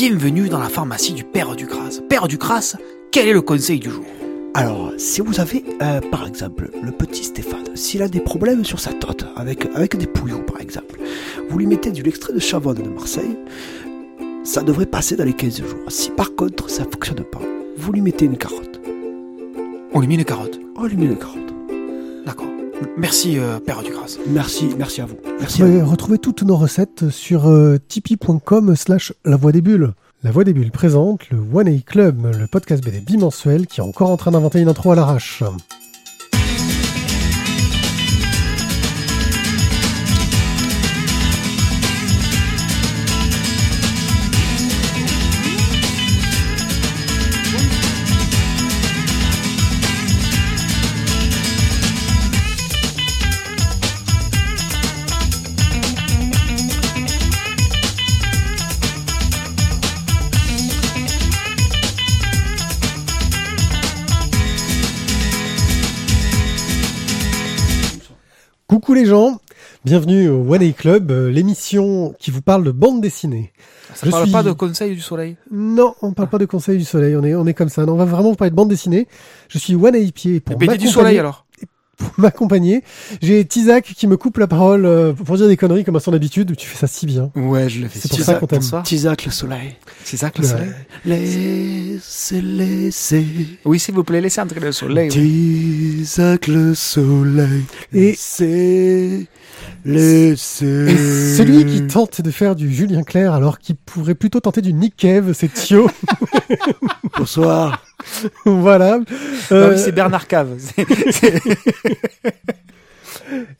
bienvenue dans la pharmacie du Père Ducras. Père Ducras, quel est le conseil du jour? Alors, si vous avez, euh, par exemple, le petit Stéphane, s'il a des problèmes sur sa tote, avec, avec des pouillons par exemple, vous lui mettez du l'extrait de Chavonne de Marseille, ça devrait passer dans les 15 jours. Si par contre ça fonctionne pas, vous lui mettez une carotte. On lui met une carotte. On lui met une carotte. D'accord. Merci, euh, Père Ducras. Merci, merci à vous. Merci à Vous vous. pouvez retrouver toutes nos recettes sur euh, tipeee.com slash la voix des bulles. La voix des bulles présente le One A Club, le podcast BD bimensuel qui est encore en train d'inventer une intro à l'arrache. Coucou les gens, bienvenue au One A Club, euh, l'émission qui vous parle de bande dessinée. Ça Je parle suis- pas de conseil du soleil Non, on parle pas de Conseil du Soleil, on est, on est comme ça. Non, on va vraiment vous parler de bande dessinée. Je suis One A Pied pour BD du soleil alors pour m'accompagner. J'ai Tizak qui me coupe la parole euh, pour dire des conneries comme à son habitude. Tu fais ça si bien. Ouais, je le fais. C'est pour ça qu'on t'aime. Tisac le soleil. C'est que le soleil Laissez, laissez. Oui, s'il vous plaît, laissez entrer le soleil. Tisac le soleil. Et- Laissez, laissez. Celui qui tente de faire du Julien Clerc alors qu'il pourrait plutôt tenter du Nick Cave, c'est Thio. Bonsoir. voilà. Non, Euh, c'est Bernard Cave. C'est- c'est-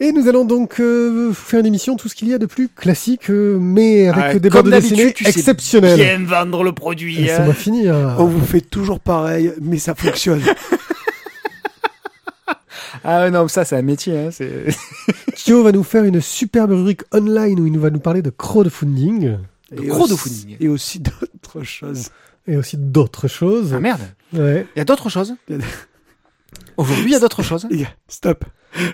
et nous allons donc euh, vous faire une émission tout ce qu'il y a de plus classique, euh, mais avec Ah, des bandes dessinées exceptionnelles. Bien vendre le produit. Laissez-moi hein. finir. On vous fait toujours pareil, mais ça fonctionne. Ah ouais, non, ça, c'est un métier. Hein. Thio va nous faire une superbe rubrique online où il nous va nous parler de crowdfunding Le Et crowdfunding. aussi- Et aussi d'autres choses. et aussi d'autres choses. Ah merde. Ouais. Il y a d'autres choses Aujourd'hui, il y a d'autres choses Les gars, stop.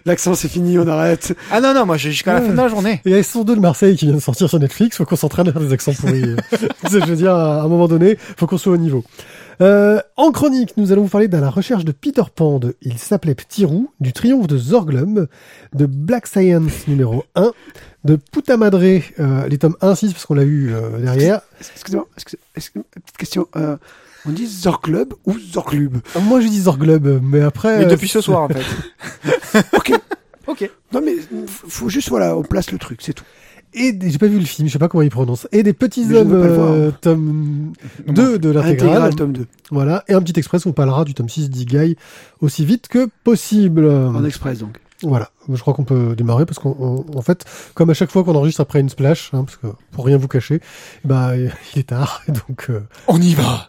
L'accent, c'est fini, on arrête. Ah non, non, moi, j'ai jusqu'à la fin de la journée. Il y a Son de Marseille qui vient de sortir sur Netflix. Faut qu'on s'entraîne à faire des accents pourris. je veux dire, à un moment donné, faut qu'on soit au niveau. Euh, en chronique, nous allons vous parler de la recherche de Peter Pan de Il s'appelait Petit Roux, du triomphe de Zorglum, de Black Science numéro 1, de Puta Madre, euh, les tomes 1-6 parce qu'on l'a eu euh, derrière. Excusez-moi, excusez- excusez-moi, petite question. Euh, on dit Zorglub ou Zorglub Euh, Moi je dis Zorglum, mais après... Mais euh, depuis ce soir, en fait. Ok. Ok. Non, mais faut faut juste, voilà, on place le truc, c'est tout. Et des- j'ai pas vu le film, je sais pas comment il prononce. Et des petits hommes, euh, tome 2 de l'intégrale. Intégral, tome 2. Voilà, et un petit express, on parlera du tome 6 d'Igai aussi vite que possible. En express, donc. Voilà, je crois qu'on peut démarrer parce qu'en en fait, comme à chaque fois qu'on enregistre après une splash, hein, parce que pour rien vous cacher, bah il est tard, donc euh, On y va.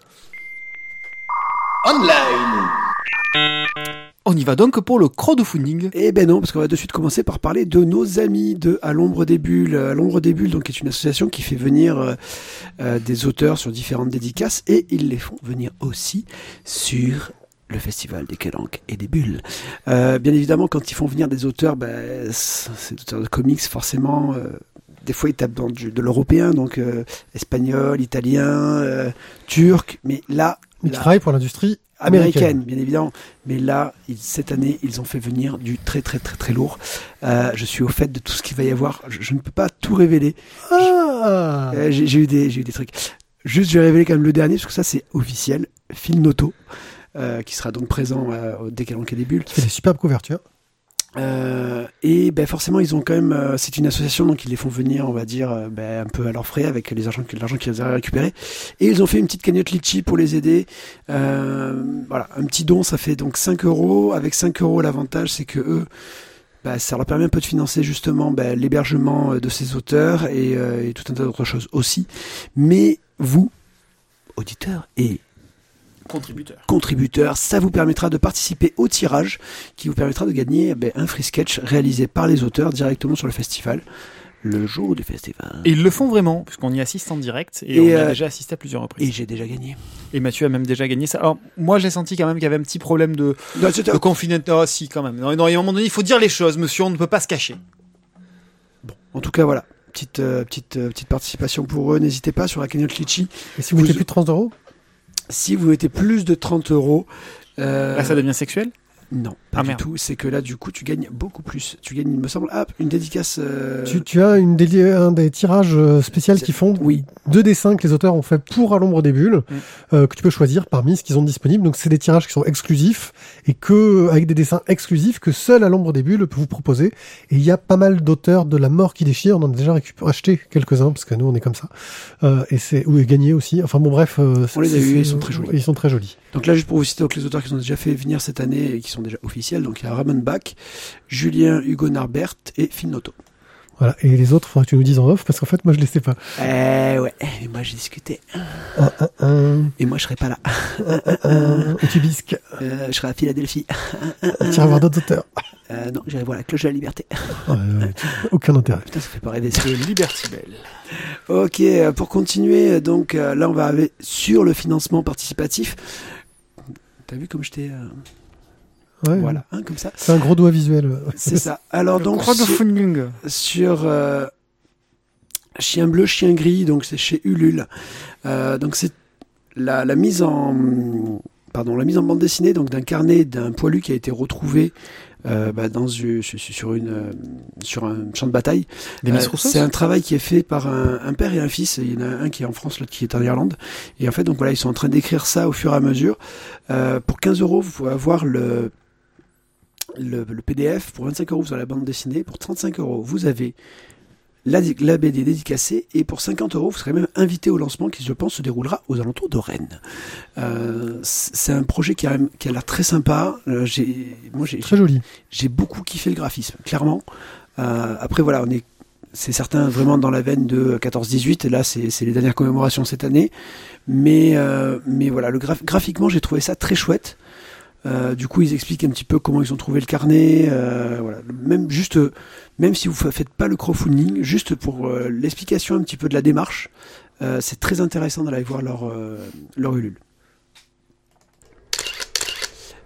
On y va donc pour le crowdfunding. Eh ben non, parce qu'on va de suite commencer par parler de nos amis de À l'ombre des bulles. À l'ombre des bulles, donc, est une association qui fait venir euh, euh, des auteurs sur différentes dédicaces et ils les font venir aussi sur le festival des calanques et des bulles. Euh, bien évidemment, quand ils font venir des auteurs, ben, c'est des auteurs de comics, forcément. euh, des fois, ils tapent dans du- de l'européen, donc euh, espagnol, italien, euh, turc. Mais là, ils là- travaillent pour l'industrie américaine, américaine. bien évidemment. Mais là, ils- cette année, ils ont fait venir du très très très très lourd. Euh, je suis au fait de tout ce qu'il va y avoir. Je, je ne peux pas tout révéler. Ah Euh, j'ai eu des j'ai eu des trucs. Juste, je vais révéler quand même le dernier parce que ça c'est officiel. Phil Noto. euh, qui sera donc présent au Décalanque et des bulles. Qui fait des superbes couvertures. Euh, et ben forcément, ils ont quand même. euh, c'est une association, donc ils les font venir, on va dire, euh, ben, un peu à leurs frais avec l'argent qu'ils avaient récupéré. Et ils ont fait une petite cagnotte litchi pour les aider. Voilà, un petit don, ça fait donc 5 euros. Avec 5 euros, l'avantage, c'est que eux. ben, ça leur permet un peu de financer justement ben, l'hébergement de ces auteurs et tout un tas d'autres choses aussi. Mais vous, auditeurs et Contributeur. contributeur. Ça vous permettra de participer au tirage qui vous permettra de gagner eh ben, un free sketch réalisé par les auteurs directement sur le festival le jour du festival. Et ils le font vraiment, puisqu'on y assiste en direct et, Et, on a euh, déjà assisté à plusieurs Et reprises. j'ai déjà gagné. Et, Mathieu a même déjà gagné ça. Alors, moi, j'ai senti quand même qu'il y avait un petit problème de, Non, de confinement. Ah, si, quand même. Non, non, à un moment donné, il faut dire les choses, monsieur, on ne peut pas se cacher. En tout cas, voilà. petite, euh, petite, euh, petite participation pour eux. N'hésitez pas sur la cagnotte Litchi. Et si vous mettez plus de 30 euros Si vous mettez plus de 30 euros, euh, Là, ça devient sexuel? Non, pas Ah, du merde. tout. C'est que là, du coup, tu gagnes beaucoup plus. Tu gagnes, il me semble, ah, une dédicace. euh, tu, tu as une déli- un des tirages euh, spéciaux qui font oui. deux dessins que les auteurs ont fait pour À l'ombre des bulles, Mm. euh, que tu peux choisir parmi ce qu'ils ont disponible. Donc c'est des tirages qui sont exclusifs et que avec des dessins exclusifs que seul À l'ombre des bulles peut vous proposer. Et il y a pas mal d'auteurs de La mort qui déchire. On en a déjà récupéré, acheté quelques-uns parce que nous on est comme ça. Euh, et c'est ou gagné aussi. Enfin bon bref. euh, On les a c'est- ils sont très jolis. Ils sont très jolis. Donc là, juste pour vous citer donc, les auteurs qui ont déjà fait venir cette année et qui sont déjà officiels. Donc il y a Ramon Bach, Julien Hugo Narbert et Phil Noto. Voilà. Et les autres, faudra que tu nous dises en off parce qu'en fait moi je les sais pas. Eh ouais, mais moi j'ai discuté. Un, un, un, Et moi je serai pas là. un, un tubisque. Euh, je serai à Philadelphie. Tu vas voir d'autres auteurs. Euh, non, j'irai voir la cloche de la liberté. Ouais, ouais, aucun intérêt. Putain, ça fait pas rêver. De Liberty Bell. Ok, euh, pour continuer, euh, donc là on va arriver sur le financement participatif. T'as vu comme j'étais... euh, Ouais, Voilà, hein, comme ça. C'est un gros doigt visuel. C'est ça. Alors donc sur, crowdfunding. sur, euh, Chien bleu, chien gris, donc c'est chez Ulule. Euh, donc c'est la, la mise en pardon la mise en bande dessinée donc d'un carnet d'un poilu qui a été retrouvé euh, bah, dans une- sur sur une sur un champ de bataille. Euh, c'est un travail qui est fait par un, un père et un fils. Il y en a un qui est en France, l'autre qui est en Irlande. Et en fait, donc voilà, ils sont en train d'écrire ça au fur et à mesure. Euh, pour 15 euros, vous pouvez avoir le, le, le PDF. Pour 25 euros, vous avez la bande dessinée. Pour 35 euros, vous avez la, la BD dédicacée. Et pour 50 euros, vous serez même invité au lancement qui, je pense, se déroulera aux alentours de Rennes. Euh, c'est un projet qui a, qui a l'air très sympa. Euh, j'ai, moi, j'ai, Très joli. j'ai beaucoup kiffé le graphisme, clairement. Euh, après, voilà, on est, c'est certain vraiment dans la veine de 14-18. Et là, c'est, c'est les dernières commémorations cette année. Mais, euh, mais voilà, le graphiquement, j'ai trouvé ça très chouette. Euh, du coup, ils expliquent un petit peu comment ils ont trouvé le carnet. euh, voilà, même juste, même si vous fa- faites pas le crowdfunding, juste pour euh, l'explication un petit peu de la démarche, c'est très intéressant d'aller voir leur leur Ulule.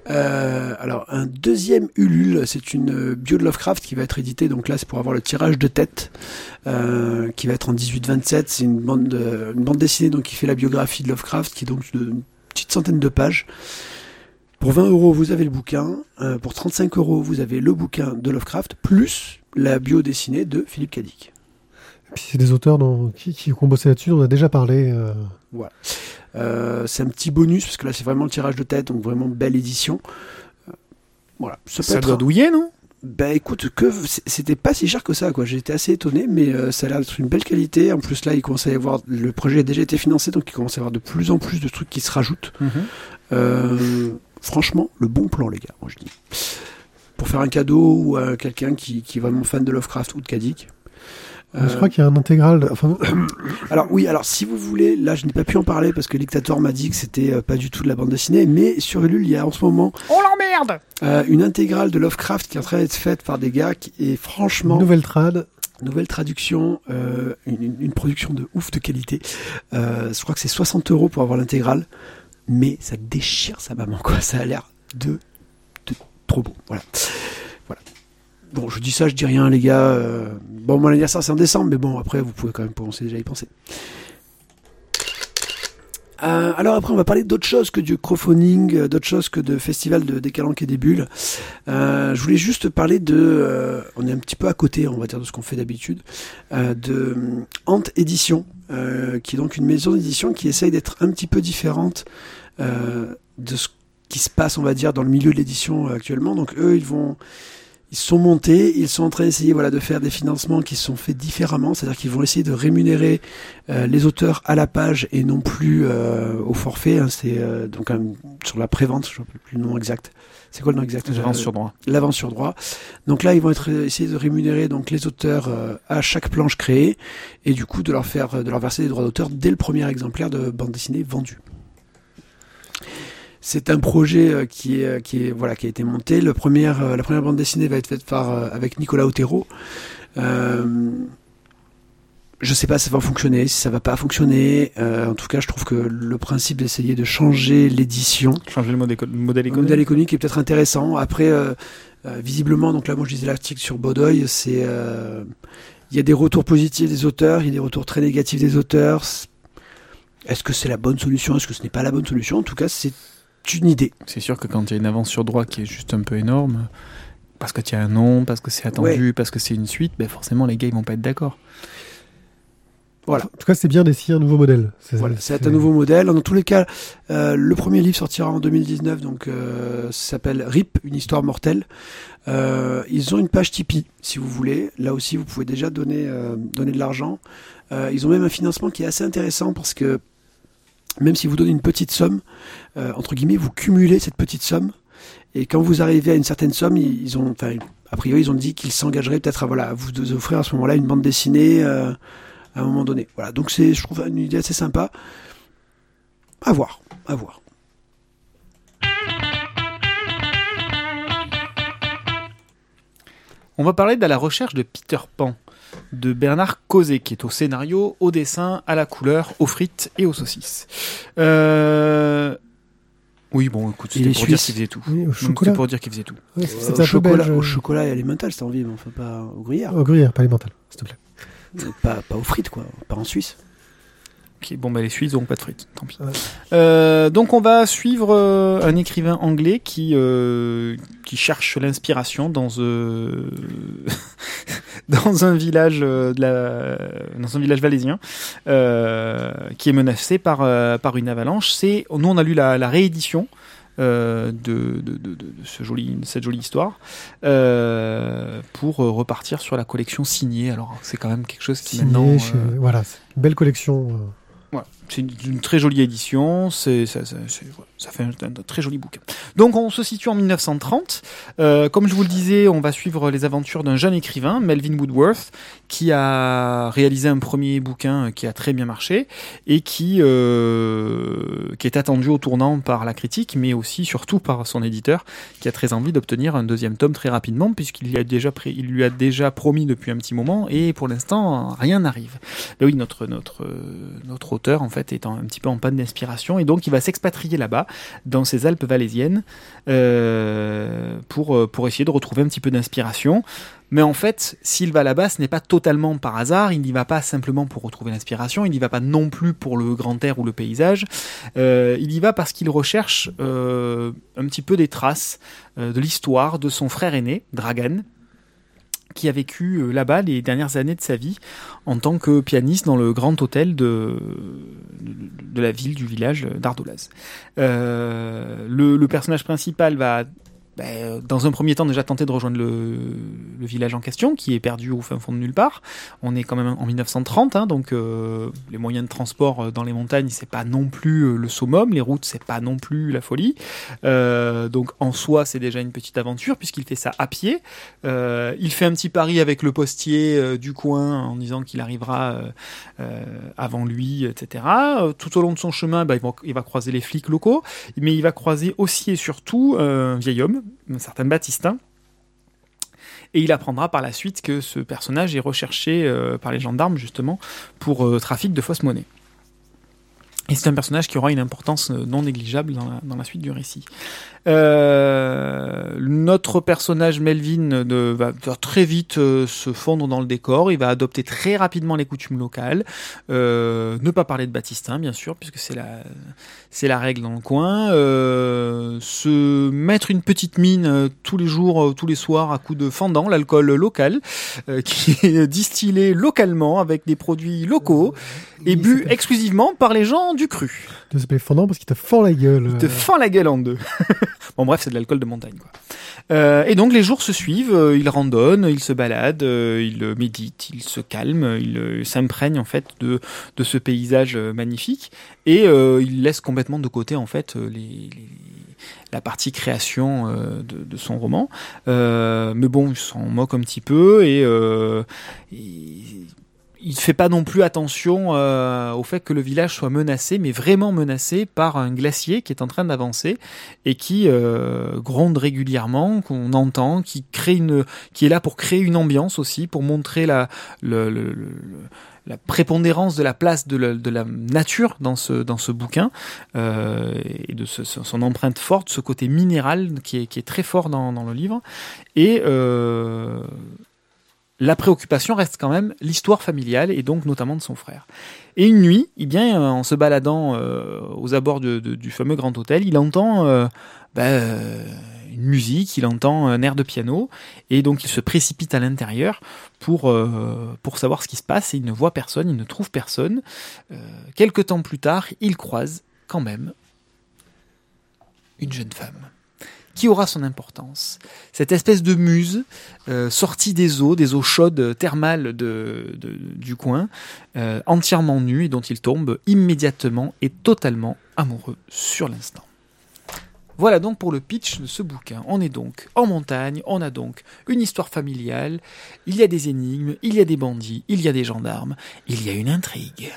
Alors un deuxième Ulule, c'est une bio de Lovecraft qui va être éditée. Donc là, c'est pour avoir le tirage de tête qui va être en 18-27. C'est une bande, dessinée donc qui fait la biographie de Lovecraft, qui est donc une petite centaine de pages. Pour 20 euros, vous avez le bouquin. Euh, pour 35 euros, vous avez le bouquin de Lovecraft plus la bio dessinée de Philippe Cadic. Et puis c'est des auteurs dans, qui, qui ont bossé là-dessus, on a déjà parlé. euh, Euh, c'est un petit bonus parce que là, c'est vraiment le tirage de tête, donc vraiment belle édition. Euh, voilà, ça peut Ça être doit un- douiller, non? Bah écoute, que c'était pas si cher que ça, quoi. J'étais assez étonné, mais euh, ça a l'air d'être une belle qualité. En plus, là, il commence à y avoir. Le projet a déjà été financé, donc il commence à y avoir de plus en plus de trucs qui se rajoutent. Euh, franchement, le bon plan, les gars, moi je dis. Pour faire un cadeau ou à quelqu'un qui, qui est vraiment fan de Lovecraft ou de Kadik. Je Euh, crois qu'il y a un intégral. Enfin, alors oui, alors si vous voulez, là je n'ai pas pu en parler parce que Dictator m'a dit que c'était euh, pas du tout de la bande dessinée, mais sur Ulule, il y a en ce moment On l'emmerde euh, une intégrale de Lovecraft qui est en train d'être faite par des gars qui est franchement nouvelle trad. nouvelle traduction, euh, une, une- production de ouf de qualité. Euh, je crois que c'est 60 euros pour avoir l'intégrale, mais ça déchire sa maman quoi. Ça a l'air de, de trop beau. Voilà. Voilà. Bon, je dis ça, je dis rien, les gars. Euh, bon, mon anniversaire c'est en décembre, mais bon, après vous pouvez quand même penser déjà y penser. Euh, alors après, on va parler d'autre chose que du crowdfunding, euh, d'autre chose que de festival de Décalanque et des bulles. Euh, je voulais juste parler de, euh, on est un petit peu à côté, on va dire, de ce qu'on fait d'habitude, euh, de euh, Ant Édition, qui est donc une maison d'édition qui essaye d'être un petit peu différente de ce qui se passe, on va dire, dans le milieu de l'édition actuellement. Donc eux, ils vont, ils sont montés, ils sont en train d'essayer, voilà, de faire des financements qui sont faits différemment, c'est-à-dire qu'ils vont essayer de rémunérer euh, les auteurs à la page et non plus euh, au forfait. hein. c'est euh, donc un- sur la prévente, je ne sais plus le nom exact. C'est quoi le nom exact J'avance Euh, sur droit. l'avance sur droit. Donc là, ils vont être essayer de rémunérer donc les auteurs euh, à chaque planche créée et du coup de leur faire de leur verser des droits d'auteur dès le premier exemplaire de bande dessinée vendu. C'est un projet euh, qui est qui est voilà qui a été monté. Le premier, euh, la première bande dessinée va être faite par euh, avec Nicolas Otero. Euh, je sais pas si ça va fonctionner, si ça va pas fonctionner. Euh, en tout cas, je trouve que le principe d'essayer de changer l'édition, Changer le modèle, éco- le modèle le économique. modèle économique est peut-être intéressant. Après, euh, euh, visiblement, donc là, moi, je disais l'article sur Baudoy, c'est euh, Il y a des retours positifs des auteurs, il y a des retours très négatifs des auteurs. Est-ce que c'est la bonne solution? Est-ce que ce n'est pas la bonne solution? En tout cas, c'est une idée. C'est sûr que quand il y a une avance sur droit qui est juste un peu énorme, parce que tu as un nom, parce que c'est attendu, parce que c'est une suite, ben forcément les gars ils vont pas être d'accord. Voilà. En tout cas, c'est bien d'essayer un nouveau modèle. Voilà, c'est un nouveau modèle. Dans tous les cas, euh, le premier livre sortira en 2019, donc euh, s'appelle RIP, une histoire mortelle. Euh, ils ont une page Tipeee, si vous voulez. Là aussi, vous pouvez déjà donner euh, donner de l'argent. Euh, ils ont même un financement qui est assez intéressant parce que même si vous donnez une petite somme, entre guillemets, vous cumulez cette petite somme. Et quand vous arrivez à une certaine somme, a priori, ils ont dit qu'ils s'engageraient peut-être à voilà, vous offrir à ce moment-là une bande dessinée à un moment donné. Voilà, donc c'est, je trouve, une idée assez sympa. À voir, à voir. On va parler de la recherche de Peter Pan de Bernard Causé, qui est au scénario, au dessin, à la couleur, aux frites et aux saucisses. Euh... Oui, bon, écoute, c'était pour dire qu'il faisait tout. Oui, au chocolat. pour dire qu'il faisait tout. Ouais, au, chocolat, au chocolat et à l'émental, c'est envie, mais enfin pas au gruyère. Au gruyère, pas à l'émental, s'il te plaît. Pas, pas aux frites, quoi. Pas en Suisse. Ok, bon, bah les Suisses n'auront pas de frites, tant pis. Euh, donc on va suivre euh, un écrivain anglais qui, euh, qui cherche l'inspiration dans, dans un village de la, dans un village valaisien qui est menacé par, par une avalanche. C'est, nous on a lu la, la réédition de, de, de, de, ce joli, cette jolie histoire euh, pour repartir sur la collection signée. Alors c'est quand même quelque chose qui Signé maintenant... Chez... Voilà, une belle collection. Euh. C'est une, très jolie édition, c'est, ça, fait un, très joli bouquin. Donc on se situe en 1930. Euh, comme je vous le disais, on va suivre les aventures d'un jeune écrivain, Melvin Woodworth, qui a réalisé un premier bouquin qui a très bien marché et qui, euh, qui est attendu au tournant par la critique, mais aussi surtout par son éditeur, qui a très envie d'obtenir un deuxième tome très rapidement, puisqu'il lui a déjà, promis depuis un petit moment, et pour l'instant rien n'arrive. Ben oui, notre notre notre auteur en fait en, un petit peu en panne d'inspiration et donc il va s'expatrier là-bas dans ces Alpes valaisiennes euh, pour pour essayer de retrouver un petit peu d'inspiration. Mais en fait, s'il va là-bas, ce n'est pas totalement par hasard. Il n'y va pas simplement pour retrouver l'inspiration. Il n'y va pas non plus pour le grand air ou le paysage. Euh, il y va parce qu'il recherche euh, un petit peu des traces euh, de l'histoire de son frère aîné, Dragan, qui a vécu là-bas les dernières années de sa vie en tant que pianiste dans le grand hôtel de, la ville, du village d'Ardolaz. Euh, le, personnage principal va ben, dans un premier temps déjà tenter de rejoindre le, village en question qui est perdu au fin fond de nulle part. On est quand même en 1930, hein, donc euh, les moyens de transport dans les montagnes c'est pas non plus le summum, les routes c'est pas non plus la folie. Euh, donc en soi c'est déjà une petite aventure puisqu'il fait ça à pied. Euh, il fait un petit pari avec le postier euh, du coin en disant qu'il arrivera euh, avant lui, etc. Tout au long de son chemin, va, il va croiser les flics locaux, mais il va croiser aussi et surtout un vieil homme un certain Baptistin. Et il apprendra par la suite que ce personnage est recherché euh, par les gendarmes justement pour euh, trafic de fausse monnaie. Et c'est un personnage qui aura une importance non négligeable dans la, dans la suite du récit. Euh, notre personnage Melvin de, va très vite euh, se fondre dans le décor. Il va adopter très rapidement les coutumes locales. Euh, ne pas parler de Baptistin, bien sûr, puisque c'est la c'est la règle dans le coin. Euh, se mettre une petite mine euh, tous les jours, tous les soirs à coup de fendant, l'alcool local, qui est distillé localement avec des produits locaux et bu exclusivement par les gens du cru. De s'appeler fendant parce qu'il te fend la gueule. Il te fend la gueule en deux. bon bref, c'est de l'alcool de montagne quoi. Euh, et donc les jours se suivent, euh, il randonne, il se balade, euh, il médite, il se calme, il euh, s'imprègne en fait de de ce paysage magnifique et il laisse complètement de côté en fait les, les la partie création euh, de, de, son roman. Euh, mais bon, il s'en moque un petit peu et, euh, il fait pas non plus attention euh, au fait que le village soit menacé, mais vraiment menacé par un glacier qui est en train d'avancer et qui euh, gronde régulièrement, qu'on entend, qui crée une, qui est là pour créer une ambiance aussi, pour montrer la, la prépondérance de la place de la, de la, nature dans ce, dans ce bouquin euh, et de ce, son empreinte forte, ce côté minéral qui est, qui est très fort dans, dans le livre. Et euh, la préoccupation reste quand même l'histoire familiale et donc notamment de son frère. Et une nuit, eh euh, en se baladant euh, aux abords du fameux grand hôtel, il entend euh, bah, une musique, il entend un air de piano, et donc il se précipite à l'intérieur pour, pour savoir ce qui se passe, et il ne voit personne, il ne trouve personne. Quelque temps plus tard, il croise quand même une jeune femme qui aura son importance. Cette espèce de muse euh, sortie des eaux, des eaux chaudes thermales de, du coin, euh, entièrement nue et dont il tombe immédiatement et totalement amoureux sur l'instant. Voilà donc pour le pitch de ce bouquin. On est donc en montagne, on a donc une histoire familiale, il y a des énigmes, il y a des bandits, il y a des gendarmes, il y a une intrigue.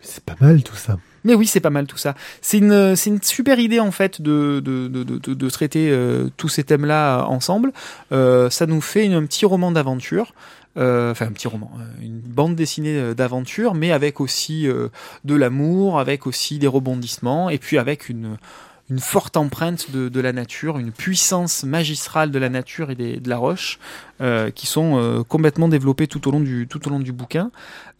C'est pas mal tout ça. Mais oui, c'est pas mal tout ça. C'est une, c'est une super idée en fait de, de, de, de, traiter euh, tous ces thèmes-là ensemble. Euh, ça nous fait une- un petit roman d'aventure. Euh, enfin, un petit roman, euh, une bande dessinée euh, d'aventure, mais avec aussi euh, de l'amour, avec aussi des rebondissements, et puis avec une, une forte empreinte de, de la nature, une puissance magistrale de la nature et de la roche, euh, qui sont euh, complètement développées tout au long du, tout au long du bouquin.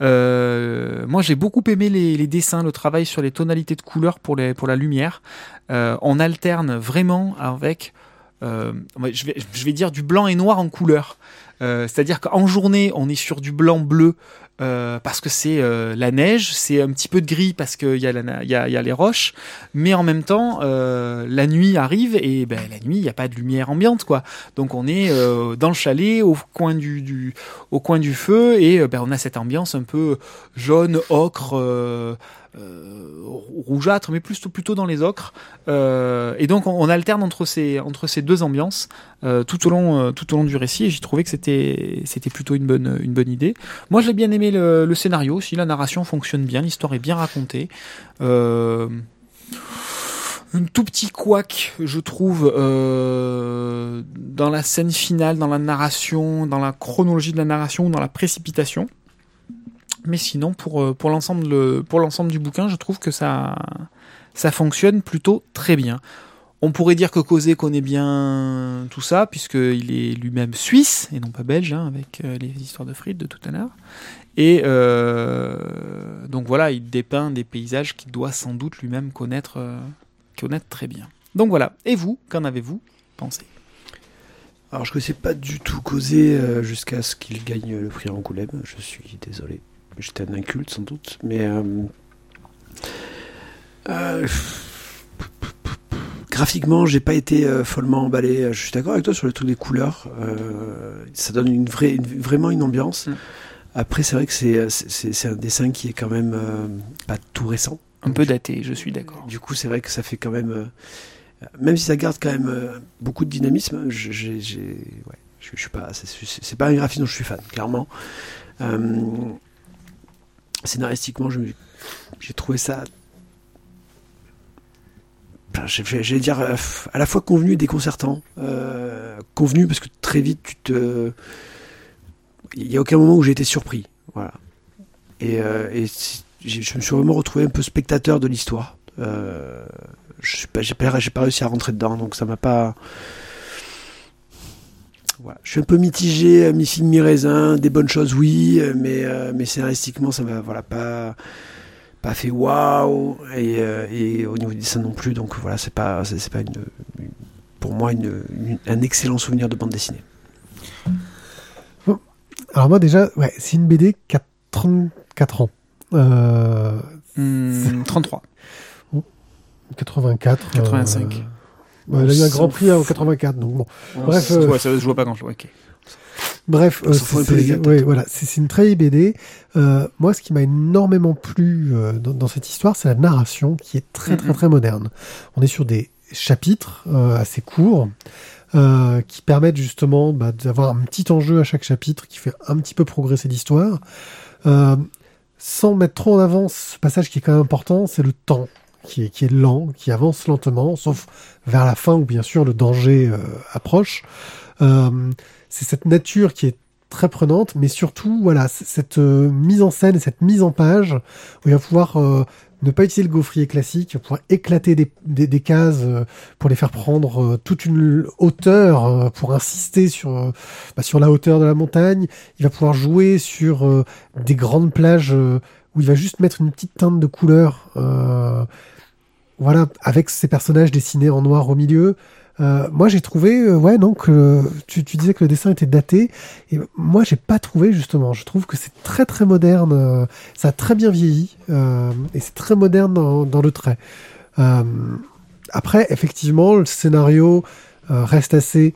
Euh, moi, j'ai beaucoup aimé les, dessins, le travail sur les tonalités de couleurs pour, les, pour la lumière. On alterne vraiment avec, je, vais, je vais dire du blanc et noir en couleur. C'est-à-dire qu'en journée, on est sur du blanc-bleu euh, parce que c'est euh, la neige, c'est un petit peu de gris parce qu'il y, y, a, y a les roches, mais en même temps, euh, la nuit arrive et ben, la nuit, il n'y a pas de lumière ambiante. quoi. Donc on est euh, dans le chalet, au coin du, du, au coin du feu, et euh, ben, on a cette ambiance un peu jaune, ocre, rougeâtre, mais plutôt dans les ocres. Euh, et donc on, alterne entre ces deux ambiances euh, tout au long euh, du récit. Et j'ai trouvé que c'était plutôt une bonne idée. Moi, j'ai bien aimé le, scénario. aussi la narration fonctionne bien, l'histoire est bien racontée. Euh, un tout petit couac, je trouve, euh, dans la scène finale, dans la narration, dans la chronologie de la narration, dans la précipitation. Mais sinon, pour, euh, pour l'ensemble du bouquin, je trouve que ça, ça fonctionne plutôt très bien. On pourrait dire que Cosé connaît bien tout ça, puisqu'il est lui-même suisse, et non pas belge, hein, avec euh, les histoires de frites de tout à l'heure. Et euh, donc voilà, il dépeint des paysages qu'il doit sans doute lui-même connaître, connaître très bien. Donc voilà. Et vous, qu'en avez-vous pensé? Alors je connaissais pas du tout causé euh, jusqu'à ce qu'il gagne le prix Angoulême. Je suis désolé. J'étais un inculte sans doute, mais euh, euh, graphiquement j'ai pas été euh, follement emballé. Je suis d'accord avec toi sur le truc des couleurs. Euh, ça donne une vraie, une- vraiment une ambiance. Mm. Après c'est vrai que c'est un dessin qui est quand même euh, pas tout récent. Un peu daté, je suis d'accord. Du coup, c'est vrai que ça fait quand même. même si ça garde quand même beaucoup de dynamisme, je- Ouais, je, je suis pas. C'est pas un graphisme dont je suis fan, clairement. Scénaristiquement, j'ai trouvé ça. J'allais dire euh, à la fois convenu et déconcertant. Euh, convenu parce que très vite, tu te. Il n'y a aucun moment où j'ai été surpris. Voilà. Et, euh, et je me suis vraiment retrouvé un peu spectateur de l'histoire. Euh, je suis pas, pas réussi à rentrer dedans, donc ça m'a pas. Voilà. Je suis un peu mitigé, euh, mi-figue, mi-raisin, des bonnes choses, oui, euh, mais, euh, mais scénaristiquement, ça m'a voilà, pas, pas fait waouh, et, euh, et au niveau du dessin non plus, donc voilà, c'est pas, c'est, pas une, une- pour moi une- une- un excellent souvenir de bande dessinée. Alors moi déjà, ouais, c'est une BD qui a 34 ans. Euh, Hmm, 33. 84. 85. Ouais, il a eu un grand prix hein, en 84, donc bon. Bref, euh, Ouais, ça se voit pas grand chose. Ok. Bref, euh, c'est ouais, voilà, une très belle BD. Euh, moi, ce qui m'a énormément plu euh, dans, dans cette histoire, c'est la narration qui est très très très moderne. On est sur des chapitres euh, assez courts euh, qui permettent justement bah, d'avoir un petit enjeu à chaque chapitre qui fait un petit peu progresser l'histoire. Euh, sans mettre trop en avant ce passage qui est quand même important, c'est le temps qui est, qui est lent, qui avance lentement, sauf vers la fin où bien sûr le danger euh, approche. Euh, c'est cette nature qui est très prenante, mais surtout voilà cette euh, mise en scène et cette mise en page où il va pouvoir euh, ne pas utiliser le gaufrier classique pour éclater des, des, des cases, euh, pour les faire prendre toute une hauteur, pour insister sur, bah, sur la hauteur de la montagne. Il va pouvoir jouer sur des grandes plages où il va juste mettre une petite teinte de couleur. euh, voilà, avec ces personnages dessinés en noir au milieu. Euh, moi, j'ai trouvé, euh, ouais, que tu, tu disais que le dessin était daté, et moi, j'ai pas trouvé justement. Je trouve que c'est très très moderne. ça a très bien vieilli, euh, et c'est très moderne dans, dans le trait. Après, effectivement, le scénario reste assez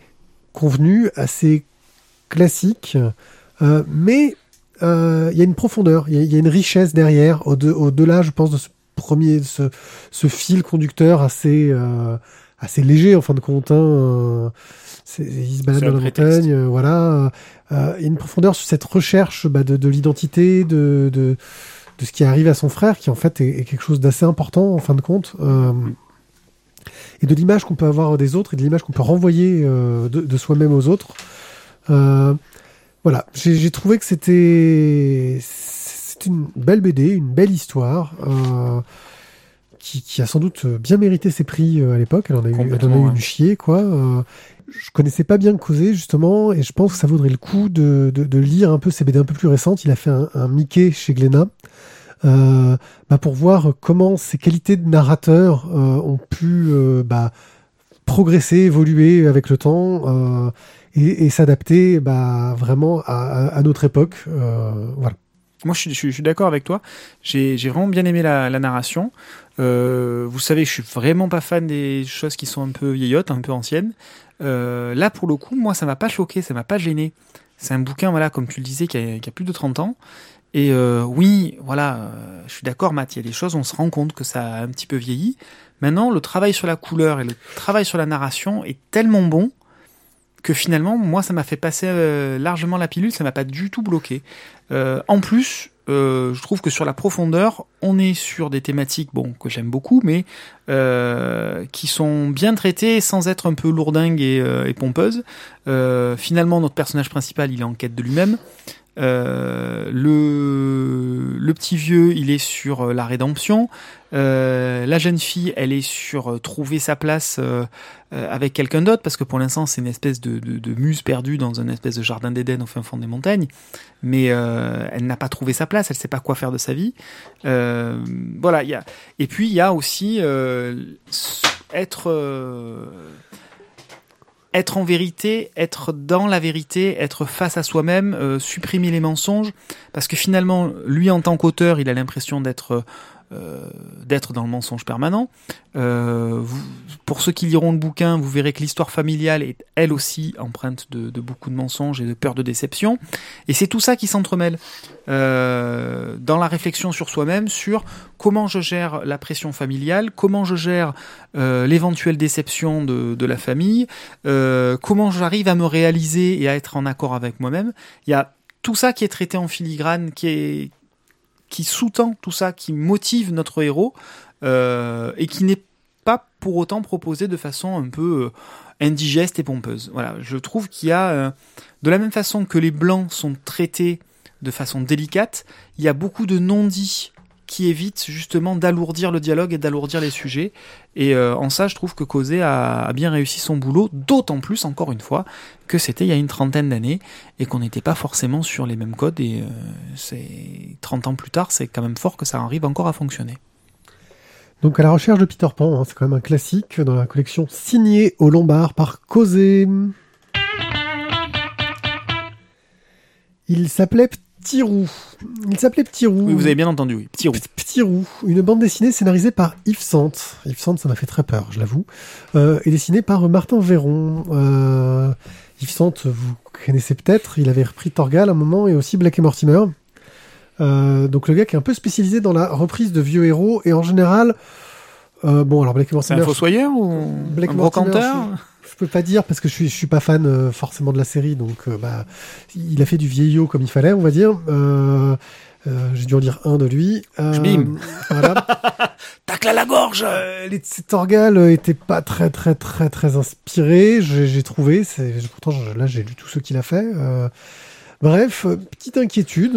convenu, assez classique, mais euh, il y a une profondeur, il y a- il y, a une richesse derrière, au- au-delà, je pense, de ce premier, ce, ce fil conducteur assez, euh, assez léger en fin de compte. hein, il se balade dans la prétexte. montagne, euh, voilà. Euh, il y a une profondeur sur cette recherche bah, de, de l'identité, de, de, de ce qui arrive à son frère, qui en fait est, est quelque chose d'assez important en fin de compte. et de l'image qu'on peut avoir des autres et de l'image qu'on peut renvoyer euh, de, de soi-même aux autres. Euh, voilà, j'ai trouvé que c'était c'est une belle BD, une belle histoire. euh, qui, qui a sans doute bien mérité ses prix euh, à l'époque. Elle en a eu, elle en a eu une chier, quoi. Euh, je connaissais pas bien Causé, justement, et je pense que ça vaudrait le coup de, de, de lire un peu ses BD un peu plus récentes. Il a fait un, un Mickey chez Glénat, euh, bah, pour voir comment ses qualités de narrateur euh, ont pu bah, progresser, évoluer avec le temps euh, et, s'adapter bah, vraiment à, notre époque. Euh, voilà. Moi, je suis, d'accord avec toi. J'ai vraiment bien aimé la, la narration. Euh, vous savez, je suis vraiment pas fan des choses qui sont un peu vieillottes, un peu anciennes. Euh, là, pour le coup, moi, ça m'a pas choqué, ça m'a pas gêné. C'est un bouquin, voilà, comme tu le disais, qui a, qui a plus de 30 ans. Et euh, oui, voilà, euh, je suis d'accord, Matt, il y a des choses, on se rend compte que ça a un petit peu vieilli. Maintenant, le travail sur la couleur et le travail sur la narration est tellement bon que finalement, moi, ça m'a fait passer euh, largement la pilule, ça m'a pas du tout bloqué. Euh, en plus, euh, je trouve que sur la profondeur, on est sur des thématiques bon que j'aime beaucoup, mais qui sont bien traitées sans être un peu lourdingues et, euh, et pompeuses. Euh, finalement, notre personnage principal, il est en quête de lui-même. Le, petit vieux, il est sur la rédemption. Euh, la jeune fille, elle est sur euh, trouver sa place euh, avec quelqu'un d'autre, parce que pour l'instant, c'est une espèce de, muse perdue dans un espèce de jardin d'Éden au fin fond des montagnes. Mais elle n'a pas trouvé sa place, elle sait pas quoi faire de sa vie. Voilà. Et puis il y a aussi être. être en vérité, être dans la vérité, être face à soi-même, supprimer les mensonges, parce que finalement, lui en tant qu'auteur, il a l'impression d'être euh, d'être dans le mensonge permanent. Euh, pour ceux qui liront le bouquin, vous verrez que l'histoire familiale est elle aussi empreinte de, beaucoup de mensonges et de peur de déception. Et c'est tout ça qui s'entremêle euh, dans la réflexion sur soi-même, sur comment je gère la pression familiale, comment je gère l'éventuelle déception de, de la famille, comment j'arrive à me réaliser et à être en accord avec moi-même. Il y a tout ça qui est traité en filigrane, qui est qui sous-tend tout ça, qui motive notre héros euh, et qui n'est pas pour autant proposé de façon un peu euh, indigeste et pompeuse. Voilà, je trouve qu'il y a euh, de la même façon que les blancs sont traités de façon délicate, il y a beaucoup de non-dits qui évitent justement d'alourdir le dialogue et d'alourdir les sujets. Et euh, en ça, je trouve que Causé a, bien réussi son boulot, d'autant plus, encore une fois, que c'était il y a une trentaine d'années et qu'on n'était pas forcément sur les mêmes codes. Et euh, c'est 30 ans plus tard, c'est quand même fort que ça arrive encore à fonctionner. Donc à la recherche de Peter Pan, hein, c'est quand même un classique dans la collection signée au Lombard par Causé. Il s'appelait Petit Roux. Il s'appelait Petit Roux. Oui, vous avez bien entendu, oui. Petit roux. P- Petit Roux, une bande dessinée scénarisée par Yves Sante. Yves Sante, ça m'a fait très peur, je l'avoue. Euh, et dessinée par Martin Véron. Euh, Yves Sante, vous connaissez peut-être, il avait repris Torgal à un moment et aussi Black et Mortimer. Euh, donc le gars qui est un peu spécialisé dans la reprise de vieux héros et en général, euh, bon alors Black et C'est Mortimer, un fossoyeur ou Black un Mortimer, brocanteur je peux pas dire parce que je suis, je suis pas fan euh, forcément de la série, donc euh, bah, il a fait du vieillot comme il fallait, on va dire. J'ai dû en lire un de lui. J'mime. Voilà. Tacle à la gorge les de Torgal euh, étaient pas très très très très inspirés, j'ai trouvé. Pourtant je- là j'ai lu tout ce qu'il a fait. Bref, petite inquiétude.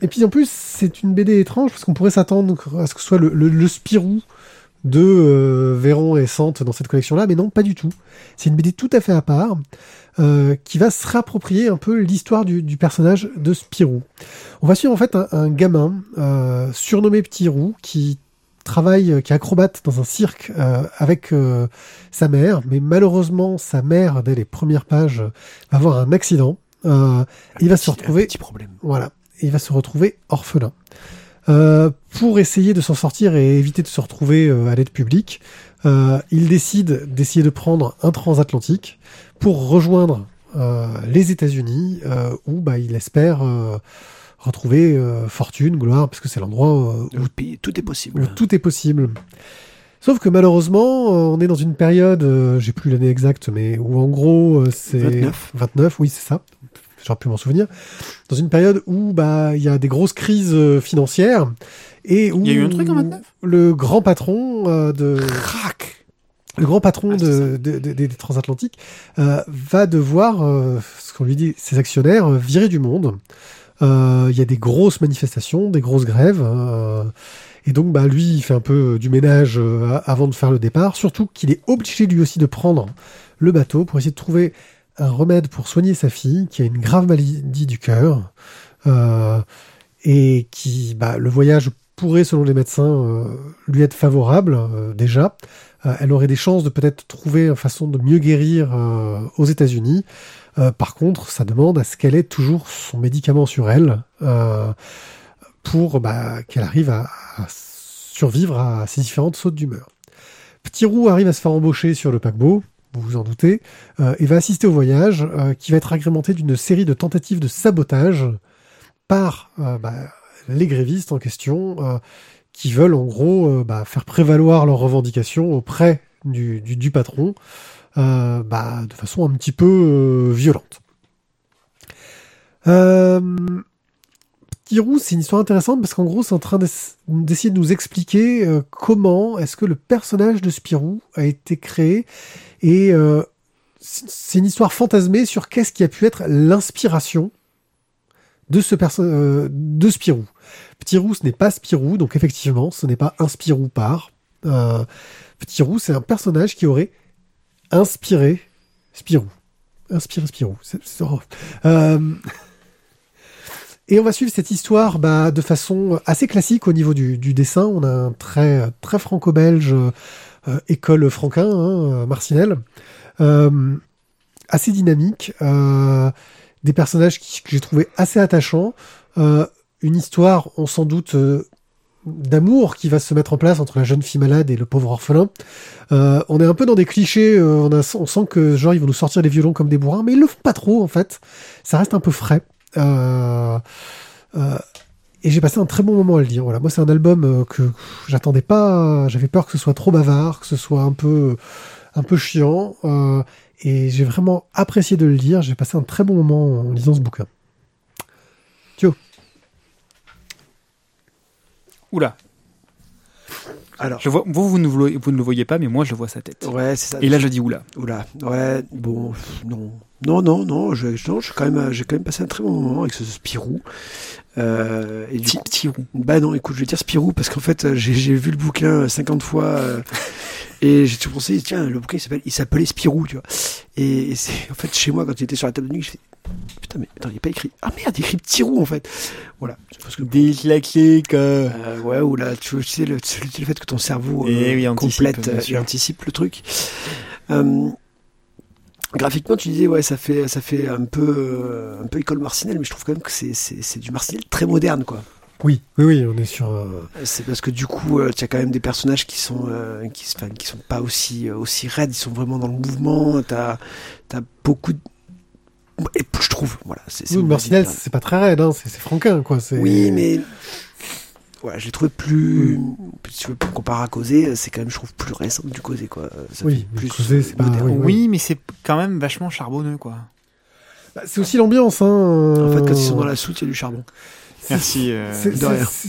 Et puis en plus, c'est une BD étrange parce qu'on pourrait s'attendre à ce que ce soit le, le, le Spirou de euh, Véron et Sante dans cette collection-là, mais non, pas du tout. C'est une BD tout à fait à part euh, qui va se réapproprier un peu l'histoire du, du personnage de Spirou. On va suivre en fait un, un gamin euh, surnommé Petit Roux qui travaille, euh, qui est acrobate dans un cirque euh, avec euh, sa mère, mais malheureusement sa mère dès les premières pages va avoir un accident. Euh, il va se retrouver un petit problème. voilà. Et il va se retrouver orphelin. Euh, pour essayer de s'en sortir et éviter de se retrouver euh, à l'aide publique, euh, il décide d'essayer de prendre un transatlantique pour rejoindre euh, les États-Unis, euh, où bah, il espère euh, retrouver euh, fortune, gloire, parce que c'est l'endroit où Le pays- tout est possible. où tout est possible. Sauf que malheureusement, on est dans une période, euh, j'ai plus l'année exacte, mais où en gros euh, c'est 29. 29, oui c'est ça. J'aurais pu m'en souvenir. Dans une période où bah il y a des grosses crises euh, financières et où Il y a eu un truc en 29 le grand patron euh, de Crac le grand patron Ah, de, de- de- des transatlantiques euh, va devoir, euh, ce qu'on lui dit, ses actionnaires, virer du monde. Il y a des grosses manifestations, des grosses grèves. et donc, bah, lui, il fait un peu du ménage euh, avant de faire le départ. Surtout qu'il est obligé lui aussi de prendre le bateau pour essayer de trouver un remède pour soigner sa fille qui a une grave maladie du cœur. Euh, et qui, bah, le voyage pourrait, selon les médecins, euh, lui être favorable euh, déjà. Elle aurait des chances de peut-être trouver une façon de mieux guérir aux États-Unis. Par contre, ça demande à ce qu'elle ait toujours son médicament sur elle pour bah, qu'elle arrive à, à survivre à ces différentes sautes d'humeur. Petit Roux arrive à se faire embaucher sur le paquebot, vous vous en doutez, euh, et va assister au voyage euh, qui va être agrémenté d'une série de tentatives de sabotage par euh, bah, les grévistes en question, euh, qui veulent en gros euh, bah, faire prévaloir leurs revendications auprès du, patron euh, bah, de façon un petit peu euh, violente. Euh, Roux, c'est une histoire intéressante parce qu'en gros, c'est en train d'ess- d'essayer de nous expliquer euh, comment est-ce que le personnage de Spirou a été créé et euh, c'est une histoire fantasmée sur qu'est-ce qui a pu être l'inspiration de ce euh, de Spirou. Petit Roux, ce n'est pas Spirou, donc effectivement, ce n'est pas un Spirou par. Euh, Petit Roux, c'est un personnage qui aurait inspiré Spirou. Inspiré Spirou. Oh. Euh, Et on va suivre cette histoire bah, de façon assez classique au niveau du, du dessin. On a un trait très franco-belge, école franquin, hein, euh, Marcinelle, euh, assez dynamique, euh, des personnages qui, que j'ai trouvé assez attachants, euh, une histoire, on s'en doute, euh, d'amour qui va se mettre en place entre la jeune fille malade et le pauvre orphelin. Euh, on est un peu dans des clichés, euh, on, a, on sent que genre ils vont nous sortir les violons comme des bourrins, mais ils le font pas trop en fait. Ça reste un peu frais. Euh, euh, et j'ai passé un très bon moment à le lire. Voilà, moi c'est un album euh, que j'attendais pas. J'avais peur que ce soit trop bavard, que ce soit un peu un peu chiant. euh, et j'ai vraiment apprécié de le lire. J'ai passé un très bon moment en lisant ce bouquin. Oula. Alors, Je vois, vous, vous ne, vous, vous ne le voyez pas, mais moi, je vois sa tête. ouais, c'est ça. Et là, je dis oula. Oula, ouais, bon, non, non, non, non, je, non, j'ai quand même, j'ai quand même passé un très bon moment avec ce Spirou. Euh, et du Petit, coup, bah non, écoute, je vais dire Spirou parce qu'en fait, euh, j'ai, vu le bouquin 50 fois euh, et j'ai toujours pensé, tiens, le bouquin il s'appelle, il s'appelait Spirou, tu vois. Et, c'est, en fait, chez moi, quand il était sur la table de nuit, je fais, putain, mais attends, il n'y a pas écrit, ah merde, il écrit Petit Roux en fait. Voilà, parce que Dyslexique. euh, ouais, ou là, tu, sais, le, le fait que ton cerveau euh, Eh oui, anticipe, complète, euh, sûr. anticipe le truc. Euh, graphiquement, tu disais, ouais, ça fait, ça fait un peu, euh, un peu école Marcinelle, mais je trouve quand même que c'est, c'est, c'est du Marcinelle très moderne, quoi. Oui, oui, oui, on est sur. euh, C'est parce que du coup, tu as quand même des personnages qui sont, euh, qui, qui sont pas aussi, euh, aussi raides, ils sont vraiment dans le mouvement. T'as, as beaucoup de... Et je trouve, voilà. C'est, c'est Oui, Marcinelle, avis. c'est pas très raide, hein, c'est c'est franquin, quoi. c'est- Oui, mais voilà, je l'ai trouvé plus. Si tu veux pour comparer à Causé, c'est quand même, je trouve, plus récent que du Causé, quoi. Ça Oui, mais Causé, c'est pas- oui, Oui, mais c'est quand même vachement charbonneux, quoi. Bah, c'est aussi l'ambiance, hein. En fait, quand ils sont dans la soute, il y a du charbon. Merci. euh,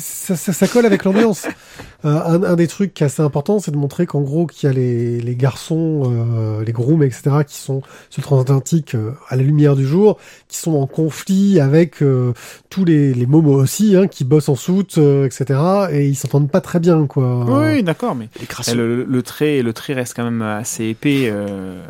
ça, ça- ça colle avec l'ambiance. Euh, un, un des trucs qui est assez important, c'est de montrer qu'en gros, qu'il y a les, les garçons, euh, les grooms, etc., qui sont sur le transatlantique euh, à la lumière du jour, qui sont en conflit avec euh, tous les, les momos aussi, hein, qui bossent en soute, euh, etc., et ils s'entendent pas très bien, quoi. Oui, d'accord, mais Les Eh, le, le trait, le trait reste quand même assez épais. euh,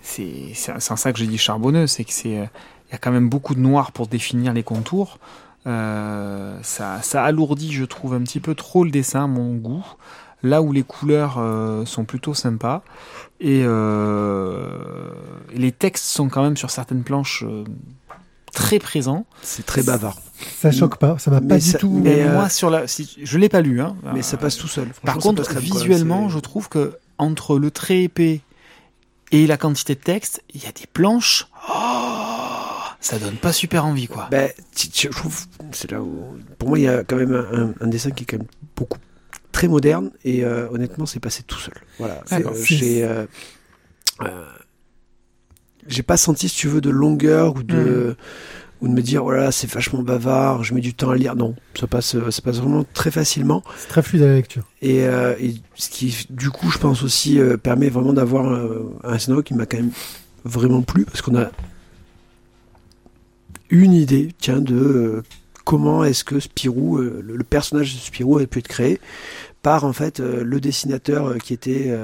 c'est c'est c'est en ça que j'ai dit charbonneux, c'est que c'est euh, il y a quand même beaucoup de noir pour définir les contours. Euh, ça, ça alourdit, je trouve, un petit peu trop le dessin mon goût. Là où les couleurs euh, sont plutôt sympas et, euh, les textes sont quand même sur certaines planches euh, très présents. C'est très bavard. Ça choque pas, ça m'a pas ça- du tout. mais, Mais euh, moi, sur la, si, je l'ai pas lu. Hein, Mais ça passe tout seul. Par contre, visuellement, je trouve que entre le trait épais et la quantité de texte, il y a des planches. Oh, ça donne pas super envie, quoi. Ben, je trouve, c'est là où, pour moi, il y a quand même un, un dessin qui est quand même beaucoup très moderne et euh, honnêtement, c'est passé tout seul. Voilà. D'accord. Euh, j'ai, euh, euh, j'ai pas senti, si tu veux, de longueur ou de, ou de me dire, voilà, c'est vachement bavard, je mets du temps à lire. Non, ça passe, ça passe vraiment très facilement. C'est très fluide à la lecture. Et, euh, et ce qui, du coup, je pense aussi euh, permet vraiment d'avoir euh, un scénario qui m'a quand même vraiment plu parce qu'on a une idée, tiens, de euh, comment est-ce que Spirou, euh, le, le personnage de Spirou a pu être créé par en fait euh, le dessinateur qui était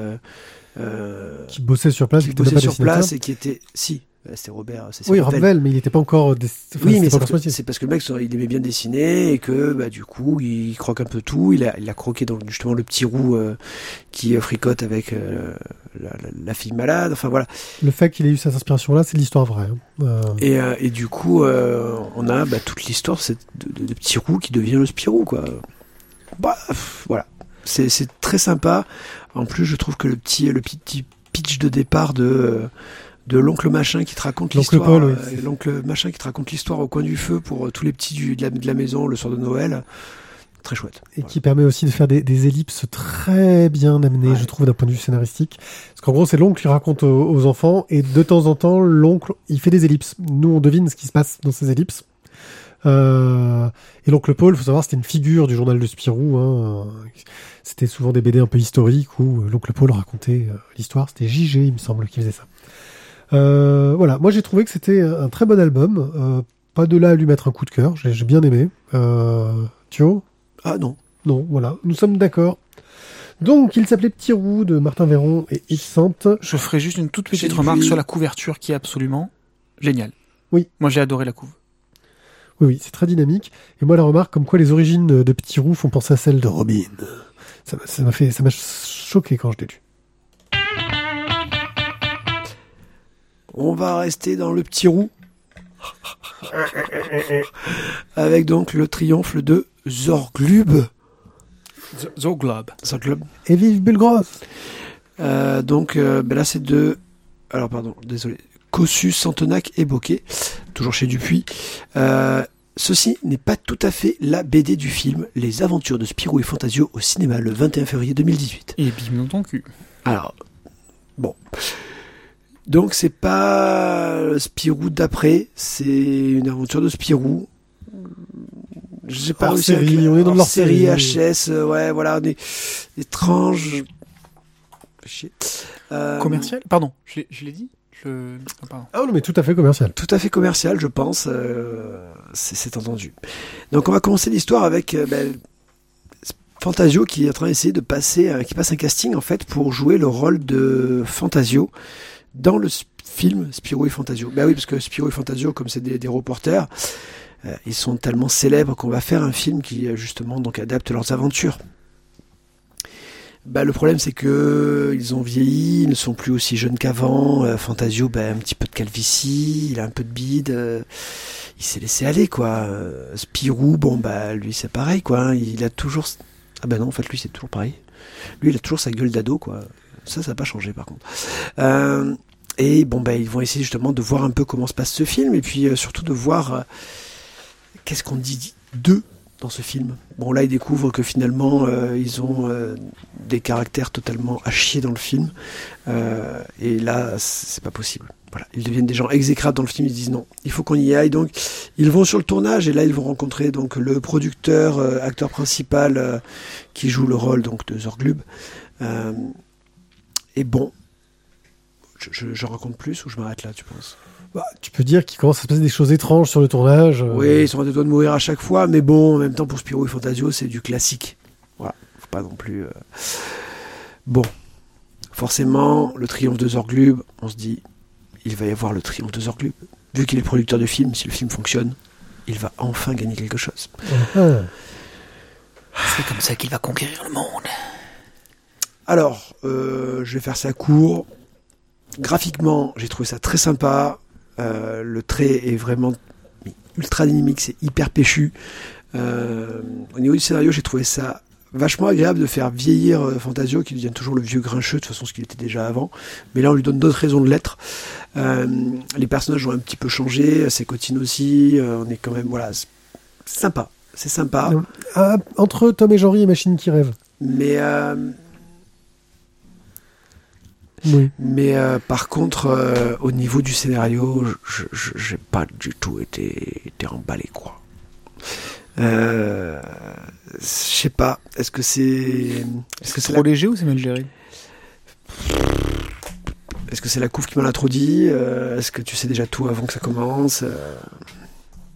Qui bossait sur place, qui qui était bossait pas sur place et qui était si euh, Robert c'est c'est Oui, Ravel. Mais il était pas encore. dess- enfin, Oui, mais c'est parce, que, sorti. c'est parce que le mec, il aimait bien dessiner et que bah, du coup, il croque un peu tout. Il a, il a croqué donc justement le petit roux euh, qui euh, fricote avec euh, la, la- la fille malade. Enfin voilà. Le fait qu'il ait eu cette inspiration-là, c'est l'histoire vraie. hein. Euh, Et, euh, et du coup, euh, on a bah, toute l'histoire de, de, de petit roux qui devient le Spirou, quoi. Bah, voilà. C'est, très sympa. En plus, je trouve que le petit, le petit pitch de départ de euh, de l'oncle machin qui te raconte l'histoire, oui. euh, l'oncle machin qui te raconte l'histoire au coin du feu pour euh, tous les petits du, de, la, de la maison le soir de Noël, très chouette. et Voilà. qui permet aussi de faire des, des ellipses très bien amenées, Ouais. je trouve, d'un point de vue scénaristique. Parce qu'en gros, c'est l'oncle qui raconte aux, aux enfants, et de temps en temps, l'oncle, il fait des ellipses. Nous, on devine ce qui se passe dans ces ellipses. Euh, et l'oncle Paul, faut savoir, c'était une figure du journal de Spirou. Hein. C'était souvent des BD un peu historiques où l'oncle Paul racontait l'histoire. C'était JG, il me semble, qui faisait ça. Euh, voilà, moi j'ai trouvé que c'était un très bon album. Euh, pas de là à lui mettre un coup de cœur, j'ai j'ai bien aimé. Euh, Thio Ah non. non, voilà, nous sommes d'accord. Donc, il s'appelait Petit Roux de Martin Véron et Yves Sante. Je ferai juste une toute petite remarque vu- sur la couverture qui est absolument géniale. Oui. Moi, j'ai adoré la couve. Oui, oui, c'est très dynamique. Et moi, la remarque, comme quoi les origines de Petit Roux font penser à celles de Robin. Ça m'a- ça m'a fait, ça m'a choqué quand je l'ai lu. On va rester dans le petit roux. Avec donc le triomphe de Zorglub. Zoglob. Zorglub. Et vive Bulgros Euh, donc euh, ben là c'est de... Alors pardon, désolé. Cossus, Santenac et Bokeh. Toujours chez Dupuis. Euh, ceci n'est pas tout à fait la BD du film Les aventures de Spirou et Fantasio au cinéma le 21 février 2018. Et bim dans ton cul. Alors, bon. Donc c'est pas Spirou d'après, c'est une aventure de Spirou. Je sais pas Hors réussi série, clair- on est dans leur série série. HS, euh, ouais, voilà, on est étrange. Chier. Euh, Commercial? Pardon, je l'ai- je l'ai dit? Je... ah, pardon. Non, mais tout à fait commercial. Tout à fait commercial, je pense. euh, c'est c'est entendu. Donc on va commencer l'histoire avec euh, ben, Fantasio qui est en train d'essayer de passer, euh, qui passe un casting en fait pour jouer le rôle de Fantasio dans le film Spirou et Fantasio. Ben oui, parce que Spirou et Fantasio, comme c'est des, reporters, euh, ils sont tellement célèbres qu'on va faire un film qui euh, justement donc adapte leurs aventures. Bah, le problème c'est que ils ont vieilli, ils ne sont plus aussi jeunes qu'avant. Euh, Fantasio, bah, un petit peu de calvitie, il a un peu de bide. euh, il s'est laissé aller quoi. Euh, Spirou, bon bah lui c'est pareil quoi. hein, il a toujours. Ah bah non, en fait lui c'est toujours pareil. Lui il a toujours sa gueule d'ado quoi. Ça ça n'a pas changé par contre. Euh, et bon bah ils vont essayer justement de voir un peu comment se passe ce film et puis euh, surtout de voir euh, qu'est-ce qu'on dit d'eux dans ce film. Bon là ils découvrent que finalement ils ont des caractères totalement à chier dans le film. Et là c'est pas possible. voilà, ils deviennent des gens exécrables dans le film. Ils disent non, il faut qu'on y aille. Donc, ils vont sur le tournage et là, ils vont rencontrer donc le producteur, acteur principal qui joue le rôle donc de Zorglub. Et bon, je, je, je raconte plus ou je m'arrête là, tu penses? Bah, tu peux dire qu'il commence à se passer des choses étranges sur le tournage. euh, Oui, ils sont à deux doigts de mourir à chaque fois, mais bon, en même temps, pour Spirou et Fantasio, c'est du classique. Voilà, faut pas non plus. euh, Bon, forcément, le triomphe de Zorglub, on se dit, il va y avoir le triomphe de Zorglub. Vu qu'il est producteur de film, si le film fonctionne, il va enfin gagner quelque chose. ah. C'est comme ça qu'il va conquérir le monde. Alors, euh, je vais faire ça court. Graphiquement, j'ai trouvé ça très sympa. Euh, le trait est vraiment ultra dynamique, c'est hyper péchu. Euh, au niveau du scénario, j'ai trouvé ça vachement agréable de faire vieillir Fantasio, qui devient toujours le vieux grincheux, de toute façon ce qu'il était déjà avant. Mais là, on lui donne d'autres raisons de l'être. Euh, les personnages ont un petit peu changé, ses cotines aussi. euh, on est quand même, voilà, c'est sympa. C'est sympa. Entre Tom et Jory et Machine qui rêve. Mais Oui. Mais euh, par contre, euh, au niveau du scénario, j'ai pas du tout été, été emballé, quoi. Euh, je sais pas. Est-ce que c'est, est-ce que c'est trop la, léger ou c'est mal géré? Est-ce que c'est la couve qui m'en a trop dit? Est-ce que tu sais déjà tout avant que ça commence?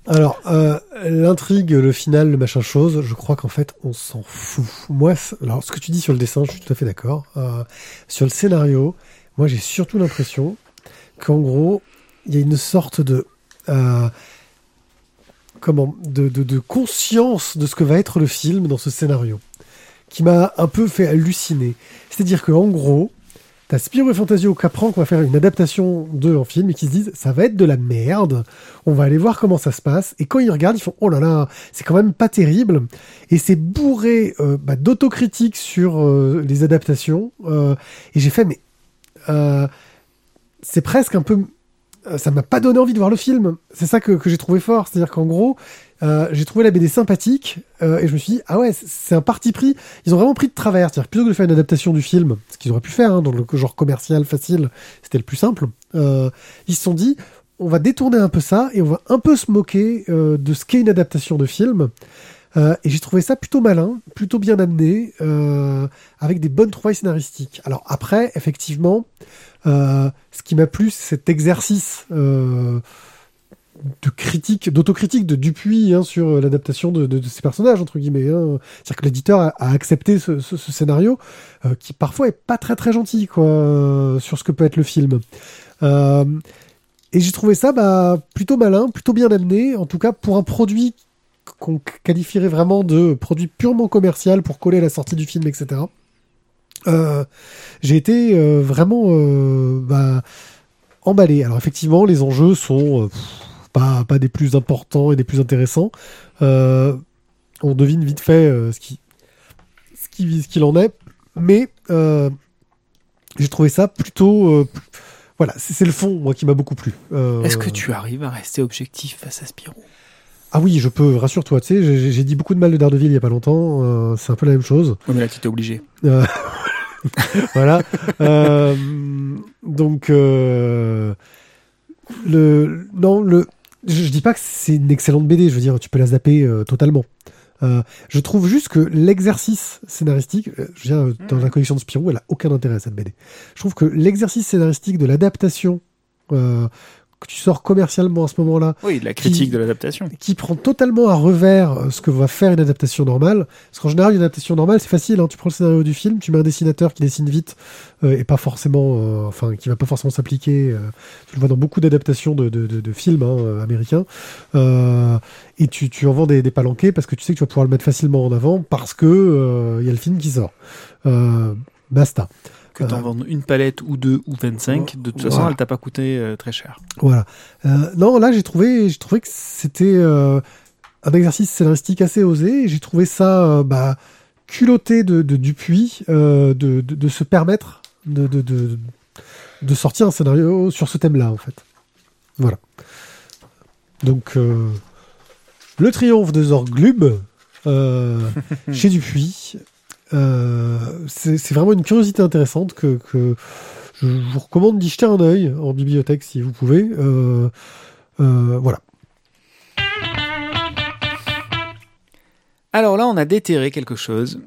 Alors, euh, l'intrigue, le final, le machin chose, je crois qu'en fait, on s'en fout. Moi, alors, ce que tu dis sur le dessin, je suis tout à fait d'accord. Euh, sur le scénario, moi, j'ai surtout l'impression qu'en gros, il y a une sorte de... euh, comment de, de, de conscience de ce que va être le film dans ce scénario, qui m'a un peu fait halluciner. C'est-à-dire qu'en gros, t'as Spirou et Fantasio qui apprend qu'on va faire une adaptation d'eux en film et qui se disent ça va être de la merde, on va aller voir comment ça se passe. Et quand ils regardent, ils font oh là là, c'est quand même pas terrible. Et c'est bourré euh, bah, d'autocritique sur euh, les adaptations. Euh, et j'ai fait mais euh, c'est presque un peu ça m'a pas donné envie de voir le film. C'est ça que j'ai trouvé fort. C'est-à-dire qu'en gros, euh, j'ai trouvé la BD sympathique euh, et je me suis dit, ah ouais, c'est- un parti pris. Ils ont vraiment pris de travers. C'est-à-dire plutôt que de faire une adaptation du film, ce qu'ils auraient pu faire hein, dans le genre commercial facile, c'était le plus simple, euh, ils se sont dit, on va détourner un peu ça et on va un peu se moquer de ce qu'est une adaptation de film. Et j'ai trouvé ça plutôt malin, plutôt bien amené, avec des bonnes trouvailles scénaristiques. Alors après, effectivement, ce qui m'a plu, c'est cet exercice de critique, d'autocritique de Dupuis hein, sur l'adaptation de, ces personnages entre guillemets. Hein. C'est-à-dire que l'éditeur a, accepté ce, scénario euh, qui parfois est pas très très gentil quoi euh, sur ce que peut être le film. Euh, et j'ai trouvé ça bah, plutôt malin, plutôt bien amené, en tout cas pour un produit qu'on qualifierait vraiment de produit purement commercial pour coller à la sortie du film, etc. Euh, j'ai été euh, vraiment euh, bah, emballé. Alors effectivement, les enjeux sont euh, pas, pas des plus importants et des plus intéressants. Euh, on devine vite fait euh, ce qui ce qui ce qu'il en est, mais euh, j'ai trouvé ça plutôt euh, voilà, c'est c'est le fond moi qui m'a beaucoup plu. Euh, Est-ce que tu arrives à rester objectif face à Spirou? Ah oui, je peux, rassure-toi, tu sais, j'ai- j'ai dit beaucoup de mal de Daredevil il y a pas longtemps, euh, c'est un peu la même chose. Oui, mais là, tu t'es obligé. Euh, voilà. Euh, donc, euh, le, non, le, je, je dis pas que c'est une excellente BD, je veux dire, tu peux la zapper euh, totalement. Euh, je trouve juste que l'exercice scénaristique, euh, je veux dire, dans la collection de Spirou, elle a aucun intérêt cette BD. Je trouve que l'exercice scénaristique de l'adaptation euh, que tu sors commercialement à ce moment-là, Oui, la critique Qui- de l'adaptation. qui prend totalement à revers euh, ce que va faire une adaptation normale. Parce qu'en général, une adaptation normale, c'est facile. Hein. Tu prends le scénario du film, tu mets un dessinateur qui dessine vite euh, et pas forcément, euh, enfin, qui va pas forcément s'appliquer. euh, tu le vois dans beaucoup d'adaptations de, de, de, de films hein, euh, américains. Euh, et tu, tu en vends des, des palanquets parce que tu sais que tu vas pouvoir le mettre facilement en avant parce que euh, il y a le film qui sort. Euh, basta. Que t'en Euh, vendes une palette ou deux ou 25, de toute façon, elle t'a pas coûté euh, très cher. Voilà. Euh, non, là, j'ai trouvé, j'ai trouvé que c'était un exercice scénaristique assez osé. J'ai trouvé ça bah, culotté de, de Dupuis euh, de, de, de se permettre de, de, de, de sortir un scénario sur ce thème-là, en fait. Voilà. Donc, euh, le triomphe de Zorglub euh, chez Dupuis. Euh, c'est vraiment une curiosité intéressante que, que je vous recommande d'y jeter un œil en bibliothèque si vous pouvez. Euh, euh, voilà. Alors là, on a déterré quelque chose.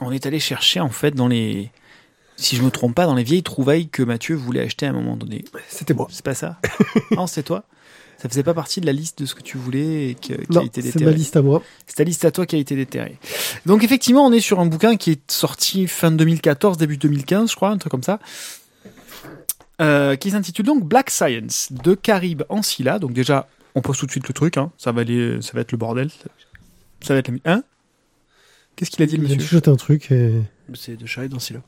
On est allé chercher en fait dans les, si je me trompe pas, dans les vieilles trouvailles que Mathieu voulait acheter à un moment donné. C'était moi. C'est pas ça? Non, c'est toi? Ça faisait pas partie de la liste de ce que tu voulais et que- qui Non, a été c'est déterré. ma liste à moi. C'est ta liste à toi qui a été déterrée. Donc effectivement, on est sur un bouquin qui est sorti fin 2014, début 2015, je crois, un truc comme ça. Euh, qui s'intitule donc Black Science de Carib Ancilla. Donc déjà, on pose tout de suite le truc. Hein. Ça va aller, ça va être le bordel. Ça va être la... Hein? Qu'est-ce qu'il a dit le Il vient de monsieur chuchoter un truc. Et... C'est de là.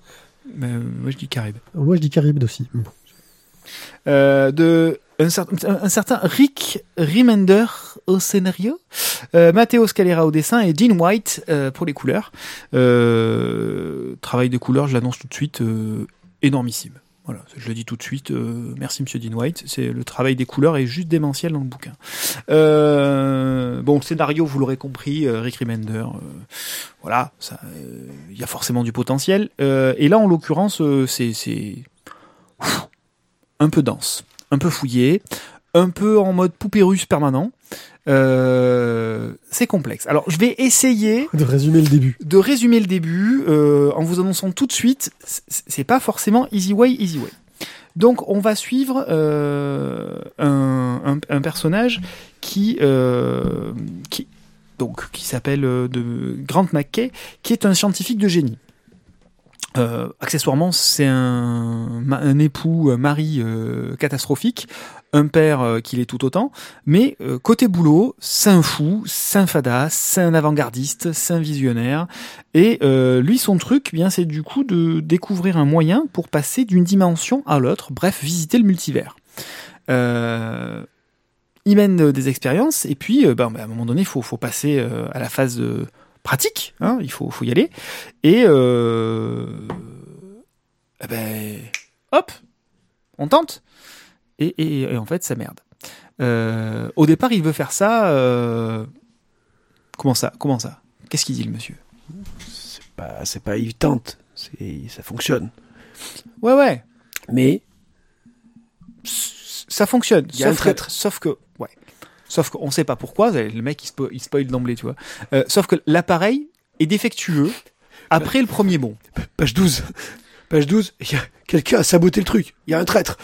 Mais, euh, Moi, je dis Carib. Moi, je dis Caribe aussi. Bon. Euh, de un, un- certain Rick Remender au scénario, euh, Matteo Scalera au dessin et Dean White euh, pour les couleurs. Travail de couleurs, je l'annonce tout de suite, énormissime. Voilà, je le dis tout de suite. merci Monsieur Dean White. C'est le travail des couleurs est juste démentiel dans le bouquin. Bon, le scénario, vous l'aurez compris, Rick Remender. voilà, il y a forcément du potentiel. Et là, en l'occurrence, c'est un peu dense, un peu fouillé, un peu en mode poupée russe permanent. Euh, c'est complexe. Alors, je vais essayer De résumer le début. de résumer le début euh, en vous annonçant tout de suite. C'est pas forcément easy way, easy way. Donc, on va suivre euh, un, un- un personnage qui, qui donc qui s'appelle de Grant McKay, qui est un scientifique de génie. Euh, accessoirement, c'est un, époux, un mari euh, catastrophique, un père euh, qui l'est tout autant, mais euh, côté boulot, c'est un fou, c'est un fadas, c'est un avant-gardiste, c'est un visionnaire, et euh, lui, son truc, eh bien, c'est du coup de découvrir un moyen pour passer d'une dimension à l'autre, bref, visiter le multivers. Euh, il mène euh, des expériences, et puis, euh, ben, à un moment donné, il faut, faut passer euh, à la phase euh, pratique, hein, il faut, faut y aller, et euh, eh ben, hop, on tente, et, et, et en fait, ça merde. Euh, au départ, il veut faire ça. euh, Comment ça Comment ça? Qu'est-ce qu'il dit le monsieur? C'est pas, c'est pas, il tente. C'est, ça fonctionne. Ouais, ouais. Mais Ça fonctionne. Il y a un sauf que, sauf que, ouais. Sauf qu'on sait pas pourquoi. Le mec, il, spo- il spoil d'emblée, tu vois. Euh, sauf que l'appareil est défectueux après le premier bond. page 12. Page 12, il y a quelqu'un a saboté le truc. Il y a un traître.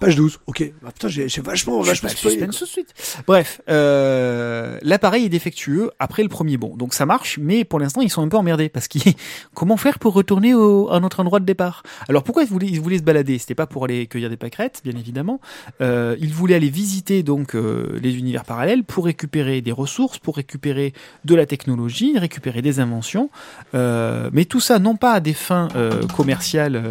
Page 12. Ok. Ah, putain, j'ai, vachement, vachement spoilé, suspense tout de suite. Bref, euh, l'appareil est défectueux après le premier bond. Donc ça marche, mais pour l'instant, ils sont un peu emmerdés parce qu'ils comment faire pour retourner au, à notre endroit de départ? Alors pourquoi ils voulaient, ils voulaient se balader? C'était pas pour aller cueillir des pâquerettes, bien évidemment. Euh, ils voulaient aller visiter donc euh, les univers parallèles pour récupérer des ressources, pour récupérer de la technologie, récupérer des inventions. Mais tout ça non pas à des fins commerciales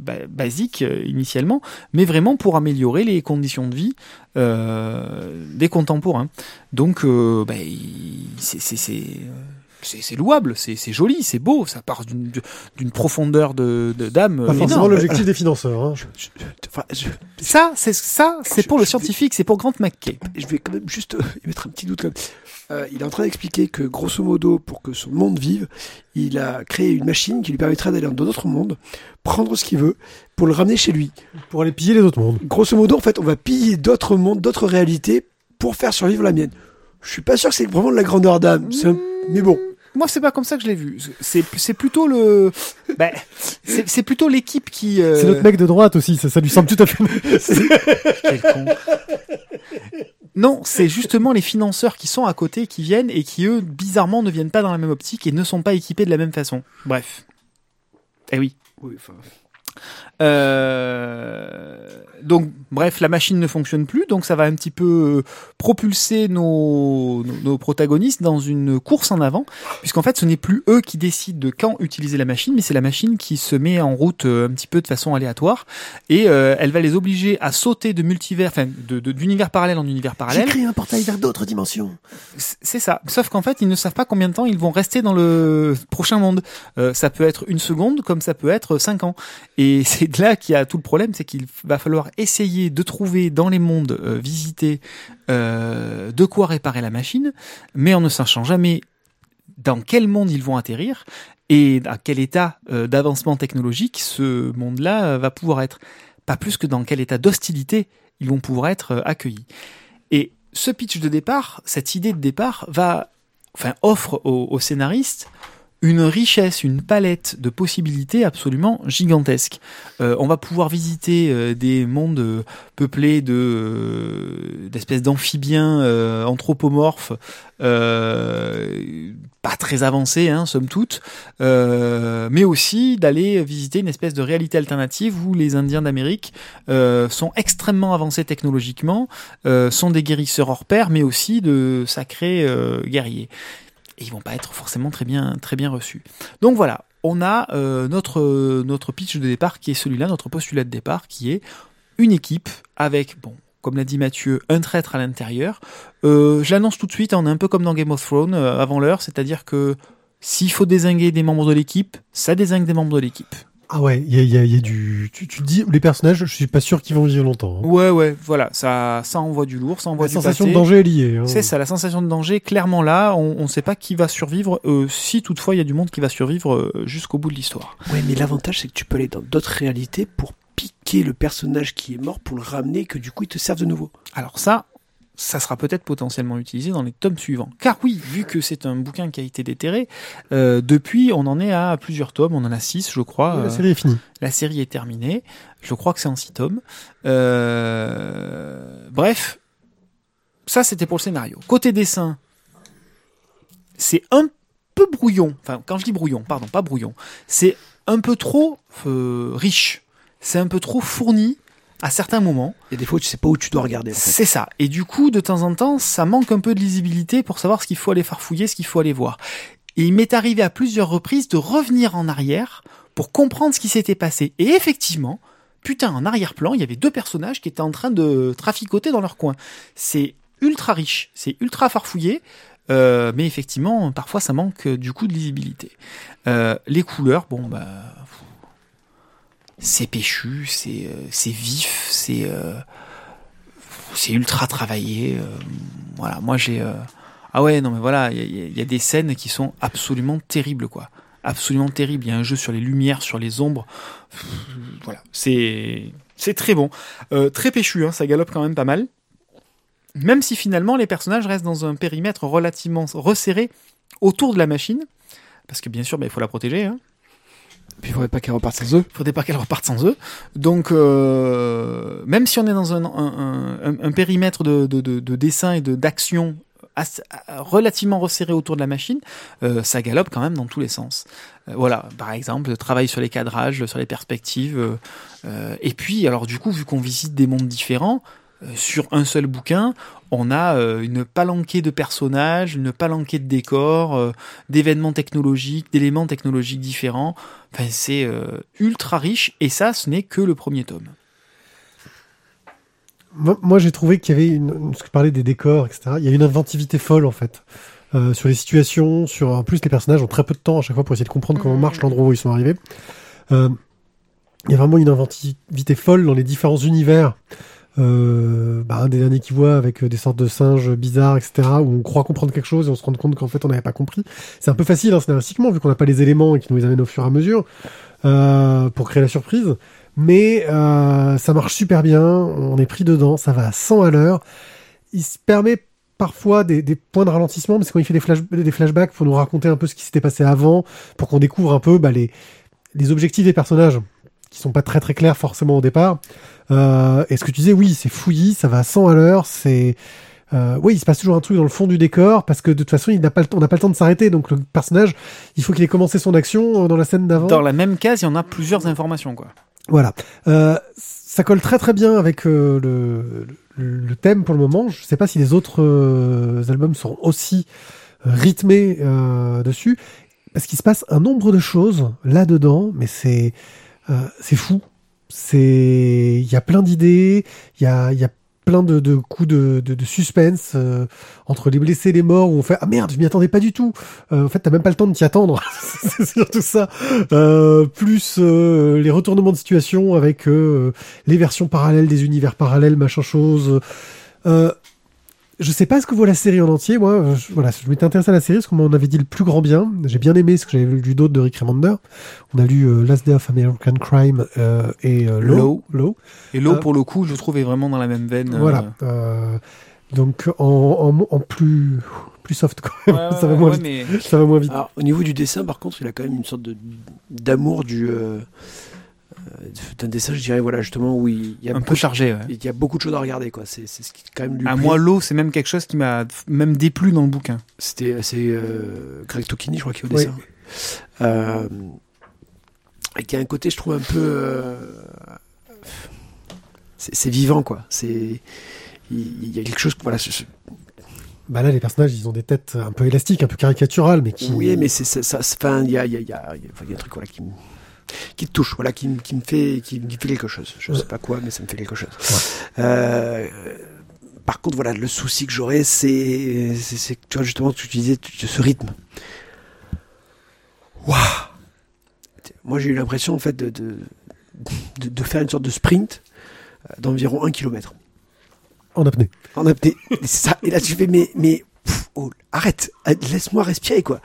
ba- basiques initialement, mais vraiment pour améliorer les conditions de vie euh, des contemporains. Donc, euh, bah, c'est c'est- louable, c'est c'est joli, c'est beau, ça part d'une d'une profondeur de de- d'âme Pas euh, forcément énorme. l'objectif des financeurs. Hein. Je, je- enfin, je- Ça, c'est ça, c'est pour le scientifique, c'est pour Grant McKay. je vais quand même juste euh, mettre un petit doute. Quand même. Euh, il est en train d'expliquer que, grosso modo, pour que son monde vive, il a créé une machine qui lui permettra d'aller dans d'autres mondes, prendre ce qu'il veut, pour le ramener chez lui. Pour aller piller les autres mondes. Grosso modo, en fait, on va piller d'autres mondes, d'autres réalités, pour faire survivre la mienne. Je suis pas sûr que c'est vraiment de la grandeur d'âme. c'est un- Mais bon. Moi, c'est pas comme ça que je l'ai vu. C'est c'est plutôt le, ben, c'est c'est plutôt l'équipe qui. euh, C'est notre mec de droite aussi, ça, ça lui semble tout à fait. Quel con. Non, c'est justement les financeurs qui sont à côté, qui viennent et qui, eux, bizarrement, ne viennent pas dans la même optique et ne sont pas équipés de la même façon. Bref. Eh oui. Oui, enfin, donc, bref, la machine ne fonctionne plus, donc ça va un petit peu euh, propulser nos, nos, nos protagonistes dans une course en avant, puisqu'en fait, ce n'est plus eux qui décident de quand utiliser la machine, mais c'est la machine qui se met en route euh, un petit peu de façon aléatoire, et euh, elle va les obliger à sauter de multivers, enfin, de- de- d'univers parallèle en univers parallèle. créé un portail vers d'autres dimensions. C'est ça. Sauf qu'en fait, ils ne savent pas combien de temps ils vont rester dans le prochain monde. Euh, ça peut être une seconde, comme ça peut être cinq ans. Et c'est de là qu'il y a tout le problème, c'est qu'il va falloir essayer de trouver dans les mondes euh, visités euh, de quoi réparer la machine, mais en ne sachant jamais dans quel monde ils vont atterrir et à quel état euh, d'avancement technologique ce monde-là va pouvoir être. Pas plus que dans quel état d'hostilité ils vont pouvoir être accueillis. Et ce pitch de départ, cette idée de départ, va, enfin, offre aux, aux scénaristes une richesse, une palette de possibilités absolument gigantesque. Euh, on va pouvoir visiter euh, des mondes euh, peuplés de euh, d'espèces d'amphibiens anthropomorphes, pas très avancés, hein, somme toute, mais aussi d'aller visiter une espèce de réalité alternative où les Indiens d'Amérique sont extrêmement avancés technologiquement, sont des guérisseurs hors pair, mais aussi de sacrés guerriers et ils vont pas être forcément très bien très bien reçus. Donc voilà, on a euh, notre notre pitch de départ qui est celui-là, notre postulat de départ qui est une équipe avec bon comme l'a dit Mathieu, un traître à l'intérieur. Euh, je l'annonce tout de suite, on est un peu comme dans Game of Thrones euh, avant l'heure, c'est-à-dire que s'il faut désinguer des membres de l'équipe, ça désingue des membres de l'équipe. Ah ouais, il y a, il y a- il y a du. Tu, tu te dis, les personnages, je suis pas sûr qu'ils vont vivre longtemps. hein. Ouais ouais, voilà, ça ça envoie du lourd, ça envoie La du sensation pâté. de danger est liée. hein. C'est ça, la sensation de danger, clairement là, on ne sait pas qui va survivre, euh, si toutefois il y a du monde qui va survivre euh, jusqu'au bout de l'histoire. Ouais, mais l'avantage, c'est que tu peux aller dans d'autres réalités pour piquer le personnage qui est mort, pour le ramener, et que du coup, il te serve de nouveau. Alors ça, ça sera peut-être potentiellement utilisé dans les tomes suivants. Car oui, vu que c'est un bouquin qui a été déterré, euh, depuis on en est à plusieurs tomes, on en a six je crois. La euh, série est finie. la série est terminée, je crois que c'est en six tomes. Euh, bref, ça c'était pour le scénario. Côté dessin, c'est un peu brouillon. Enfin, quand je dis brouillon, pardon, pas brouillon. C'est un peu trop euh, riche. C'est un peu trop fourni à certains moments. Il y a des fois où tu sais pas où tu dois regarder, en fait. C'est ça. Et du coup, de temps en temps, ça manque un peu de lisibilité pour savoir ce qu'il faut aller farfouiller, ce qu'il faut aller voir. Et il m'est arrivé à plusieurs reprises de revenir en arrière pour comprendre ce qui s'était passé. Et effectivement, putain, en arrière-plan, il y avait deux personnages qui étaient en train de traficoter dans leur coin. C'est ultra riche, c'est ultra farfouillé. euh, mais effectivement, parfois ça manque euh, du coup de lisibilité. Euh, les couleurs, bon bah, c'est péchu, c'est euh, vif, c'est euh, c'est ultra travaillé. euh, voilà, moi j'ai. Ah ouais, non mais voilà, il y, a- des scènes qui sont absolument terribles, quoi. Absolument terribles. Il y a un jeu sur les lumières, sur les ombres. Voilà, c'est très bon, très péchu. Hein, ça galope quand même pas mal. Même si finalement les personnages restent dans un périmètre relativement resserré autour de la machine, parce que bien sûr, bah, il faut la protéger. Hein. Puis il faudrait pas qu'elle reparte sans eux. faudrait pas qu'elle reparte sans eux. Donc, euh, même si on est dans un, un, périmètre de, de, de, de dessin et d'action relativement resserré autour de la machine, euh, ça galope quand même dans tous les sens. Euh, voilà, par exemple, travail sur les cadrages, sur les perspectives. et puis, alors du coup, vu qu'on visite des mondes différents, sur un seul bouquin, on a euh, une palanquée de personnages, une palanquée de décors, euh, d'événements technologiques, d'éléments technologiques différents. Enfin, c'est euh, ultra riche et ça, ce n'est que le premier tome. Moi, moi, j'ai trouvé qu'il y avait une, parce que je parlais des décors, etc. Il y a une inventivité folle en fait euh, sur les situations, sur en plus les personnages ont très peu de temps à chaque fois pour essayer de comprendre comment Mhm. marche l'endroit où ils sont arrivés. Euh, il y a vraiment une inventivité folle dans les différents univers. Euh, bah, un des derniers qui voit avec euh, des sortes de singes bizarres, etc., où on croit comprendre quelque chose et on se rend compte qu'en fait on n'avait pas compris. C'est un peu facile hein, scénaristiquement vu qu'on n'a pas les éléments et qui nous les amènent au fur et à mesure euh, pour créer la surprise. Mais euh, ça marche super bien, on est pris dedans, ça va à 100 à l'heure. Il se permet parfois des, des points de ralentissement, parce qu'on fait des, des flashbacks pour nous raconter un peu ce qui s'était passé avant, pour qu'on découvre un peu bah, les, les objectifs des personnages, qui sont pas très très clairs forcément au départ. Euh, et ce que tu disais, oui, c'est fouillis, ça va à 100 à l'heure, c'est... Euh, oui, il se passe toujours un truc dans le fond du décor parce que de toute façon, il n'a pas le temps, on n'a pas le temps de s'arrêter. Donc le personnage, il faut qu'il ait commencé son action euh, dans la scène d'avant. Dans la même case, il y en a plusieurs informations, quoi. Voilà. Euh, ça colle très très bien avec euh, le, le, le thème pour le moment. Je sais pas si les autres euh, albums sont aussi rythmés euh, dessus, parce qu'il se passe un nombre de choses là-dedans, mais c'est c'est fou. C'est il y a plein d'idées, il y a y a plein de, de coups de, de, suspense euh, entre les blessés les morts où on fait ah merde je m'y attendais pas du tout. Euh, en fait t'as même pas le temps de t'y attendre. C'est surtout ça. Euh, plus euh, les retournements de situation avec euh, les versions parallèles des univers parallèles machin chose. Euh, Je sais pas ce que vaut la série en entier. Moi, je, voilà, je m'étais intéressé à la série parce qu'on m'en avait dit le plus grand bien. J'ai bien aimé ce que j'avais lu d'autres de Rick Remender. On a lu euh, Last Day of American Crime euh, et euh. Law. Law. Et l'eau, Euh, pour le coup, je trouve est vraiment dans la même veine. euh, Voilà. Euh, donc en, en, en plus plus soft quand même. ouais, ça va ouais, moins ouais, vite. mais Ça va moins vite. Alors, au niveau du dessin, par contre, il a quand même une sorte de d'amour du euh, euh, d'un dessin, je dirais, voilà, justement, où il y a, un beaucoup, peu chargé. Ouais. il y a beaucoup de choses à regarder, quoi. C'est c'est ce qui quand même lui À plaît. moi, l'eau, c'est même quelque chose qui m'a même déplu dans le bouquin. C'était c'est euh, Greg Tokini, je crois, qui est au Oui. dessin. Euh, et qui a un côté, je trouve, un peu. euh, c'est c'est vivant, quoi. C'est. Il il y a quelque chose. Voilà, Bah là, les personnages, ils ont des têtes un peu élastiques, un peu caricaturales, mais qui. Oui, mais c'est ça. ça- c'est- Enfin, il y a, il y, a, il y, a, y a- un truc voilà, qui, qui te touche, voilà, qui, me- qui me fait, qui, me fait quelque chose. Je sais pas quoi, mais ça me fait quelque chose. Euh, par contre, voilà, le souci que j'aurais, c'est, c'est, tu vois, justement, tu disais, tu- ce rythme. Waouh Moi, j'ai eu l'impression, en fait, de, de, de, de faire une sorte de sprint euh, d'environ un kilomètre. En apnée. En apnée. C'est ça. Et là, tu fais, mais, mais, oh, arrête, laisse-moi respirer, quoi.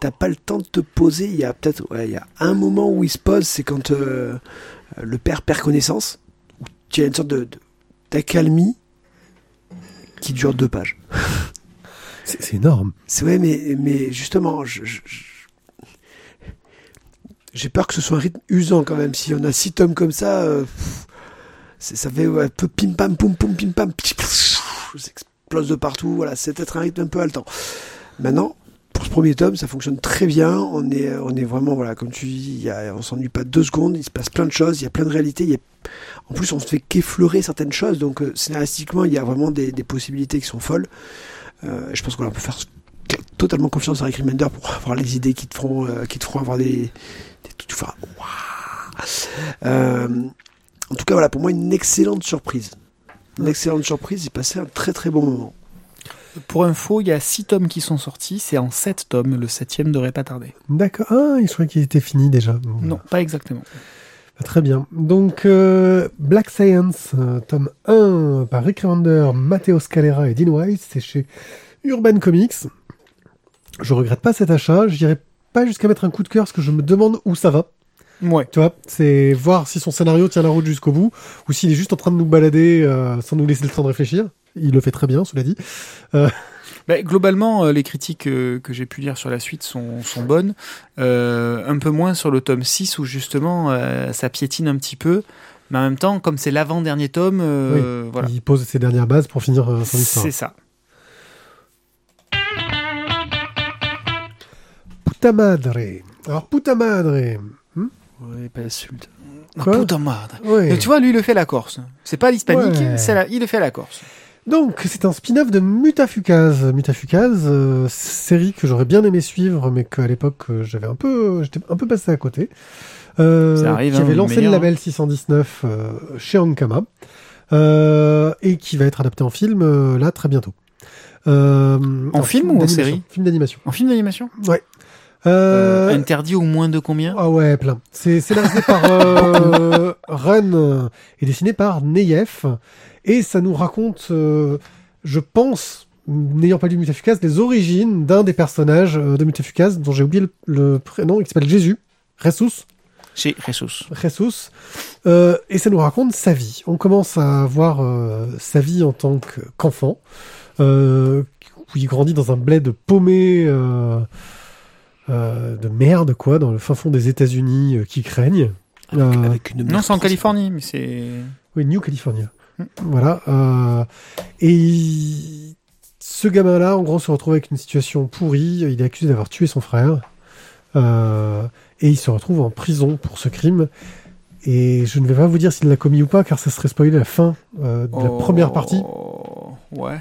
T'as pas le temps de te poser. Il y a peut-être, ouais, il y a un moment où il se pose, c'est quand euh, le père perd connaissance, où tu as une sorte de, d'accalmie qui dure deux pages. C'est c'est énorme. C'est ouais, mais, mais justement, je, je- je- j'ai peur que ce soit un rythme usant quand même. Si on a six tomes comme ça, euh, c'est- ça fait un peu pim pam poum poum pim pam, ça explose de partout. Voilà, c'est peut-être un rythme un peu haletant. Maintenant, pour ce premier tome, ça fonctionne très bien. On est, on est vraiment voilà, comme tu dis, y a, on s'ennuie pas deux secondes. Il se passe plein de choses. Il y a plein de réalités. Y a, en plus, on se fait qu'effleurer certaines choses. Donc, euh, scénaristiquement, il y a vraiment des, possibilités qui sont folles. Euh, je pense qu'on peut faire totalement confiance à Rick Remender pour avoir les idées qui te feront, euh, qui te feront avoir des, des Euh, en tout cas, voilà, pour moi, une excellente surprise. Une excellente surprise. J'ai passé un très très bon moment. Pour info, il y a six tomes qui sont sortis. C'est en sept tomes. Le septième devrait pas tarder. D'accord. Ah, je croyais qu'il était fini déjà. Bon, Non, pas exactement. Très bien. Donc, euh, Black Science, euh, tome 1 par Rick Remender, Matteo Scalera et Dean Weiss, c'est chez Urban Comics. Je regrette pas cet achat. J'irai pas jusqu'à mettre un coup de cœur parce que je me demande où ça va. Ouais. Tu vois, c'est voir si son scénario tient la route jusqu'au bout ou s'il est juste en train de nous balader euh, sans nous laisser le temps de réfléchir. Il le fait très bien, cela dit. Bah, globalement, euh, les critiques euh, que j'ai pu lire sur la suite sont, sont bonnes. Euh, un peu moins sur le tome 6 où justement euh, ça piétine un petit peu. Mais en même temps, comme c'est l'avant-dernier tome, euh, voilà. Il pose ses dernières bases pour finir euh, son histoire. C'est ça. Puta madre. Alors, puta madre. Ouais, pas insulte. Quoi putain merde. Ouais. Et Tu vois, lui, il le fait à la Corse. C'est pas l'hispanique, Ouais. c'est la... il le fait à la Corse. Donc, c'est un spin-off de Mutafukaz. Mutafukaz, euh, série que j'aurais bien aimé suivre, mais qu'à l'époque, euh, j'avais un peu, j'étais un peu passé à côté. Euh, Ça arrive, qui hein, avait lancé le meilleur, label 619 euh, chez Ankama. Euh, et qui va être adapté en film euh, là très bientôt. Euh, En film ou en d'animation. série Film d'animation. En film d'animation? Ouais. Euh, Euh, Interdit au moins de combien Ah ouais, plein. C'est scénarisé par euh, Run et dessiné par Neyef. Et ça nous raconte, euh, je pense, n'ayant pas lu Mutafukaz, les origines d'un des personnages de Mutafukaz, dont j'ai oublié le, le prénom, qui s'appelle Jésus, Jesus. Chez Jesus. Jesus. Euh, et ça nous raconte sa vie. On commence à voir euh, sa vie en tant que- qu'enfant, euh, où il grandit dans un bled paumé euh, de merde, quoi, dans le fin fond des États-Unis euh, qui craignent. Euh, Avec une Non, c'est en. Californie, mais c'est. oui, New California. Mm. Voilà. euh, et il- ce gamin-là, en gros, se retrouve avec une situation pourrie. Il est accusé d'avoir tué son frère. Euh, et il se retrouve en prison pour ce crime. Et je ne vais pas vous dire s'il l'a commis ou pas, car ça serait spoiler la fin euh, de la Oh, première partie. Ouais.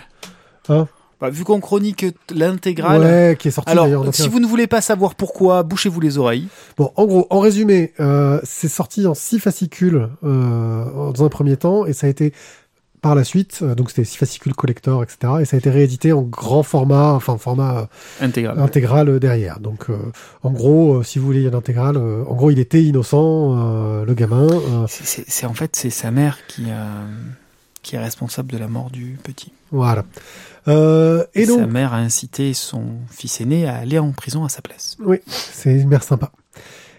Hein Bah, vu qu'on chronique l'intégrale. Ouais, qui est sorti Alors, d'ailleurs. en si entier. vous ne voulez pas savoir pourquoi, bouchez-vous les oreilles. Bon, en gros, en résumé, euh, c'est sorti en six fascicules euh, dans un premier temps, et ça a été par la suite, euh, donc c'était six fascicules collector, etc. Et ça a été réédité en grand format, enfin format euh, Intégral. intégral euh, derrière. Donc, euh, en gros, euh, si vous voulez l'intégrale, euh, en gros, il était innocent, euh, le gamin. euh, c'est- en fait c'est sa mère qui a qui est responsable de la mort du petit. Voilà. Euh, et Et donc, sa mère a incité son fils aîné à aller en prison à sa place. Oui, c'est une mère sympa.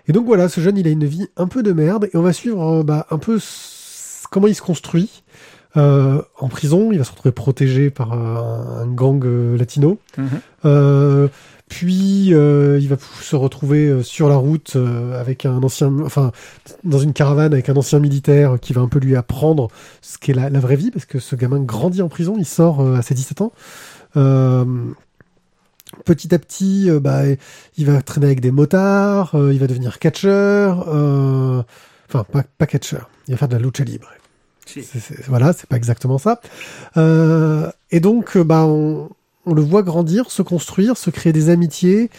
Et donc voilà, ce jeune, il a une vie un peu de merde, et on va suivre euh, bah, un peu comment il se construit. Euh, en prison, il va se retrouver protégé par un gang latino. Euh, puis euh, il va se retrouver euh, sur la route euh, avec un ancien, enfin dans une caravane avec un ancien militaire qui va un peu lui apprendre ce qu'est la, la vraie vie, parce que ce gamin grandit en prison, il sort à ses 17 ans. Petit à petit, bah, il va traîner avec des motards, il va devenir catcheur, enfin pas, pas catcheur, il va faire de la lucha libre. C'est- c'est- voilà, c'est pas exactement ça. Et donc, bah, on, on le voit grandir, se construire, se créer des amitiés,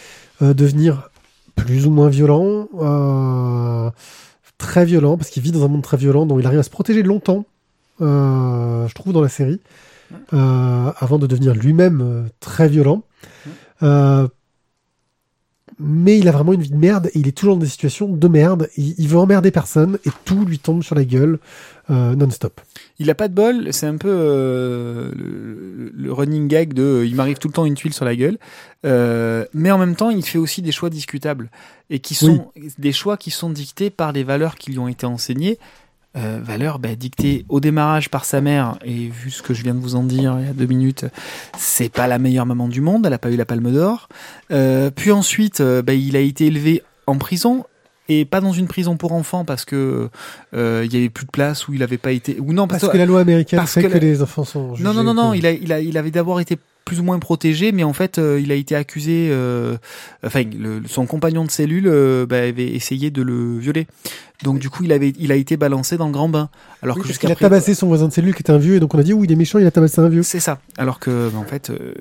euh, devenir plus ou moins violent, euh, très violent, parce qu'il vit dans un monde très violent, dont il arrive à se protéger longtemps, euh, je trouve, dans la série, avant de devenir lui-même très violent. Euh, mais il a vraiment une vie de merde et il est toujours dans des situations de merde. Il, il veut emmerder personne et tout lui tombe sur la gueule euh, non-stop. Il a pas de bol, c'est un peu euh, le, le running gag de euh, il m'arrive tout le temps une tuile sur la gueule, Euh, mais en même temps il fait aussi des choix discutables et qui sont des choix qui sont dictés par les valeurs qui lui ont été enseignées. Euh, valeurs bah, dictées au démarrage par sa mère et vu ce que je viens de vous en dire il y a deux minutes, c'est pas la meilleure maman du monde, elle a pas eu la Palme d'Or. Euh, puis ensuite, euh, bah, il a été élevé en prison et pas dans une prison pour enfants parce que euh, il y avait plus de place où il avait pas été ou non Parce que la loi américaine parce fait que que, la- les enfants sont jugés. non, non, non, non. Il, a, il, a, il avait d'abord été plus ou moins protégé, mais en fait, euh, il a été accusé. euh, enfin, le- son compagnon de cellule euh, bah, avait essayé de le violer. Donc, du coup, il avait, il a été balancé dans le grand bain. Alors Oui, que jusqu'à qu'il a tabassé son voisin de cellule qui était un vieux et donc on a dit oui il est méchant il a tabassé un vieux. C'est ça. Alors que, bah, en fait, euh,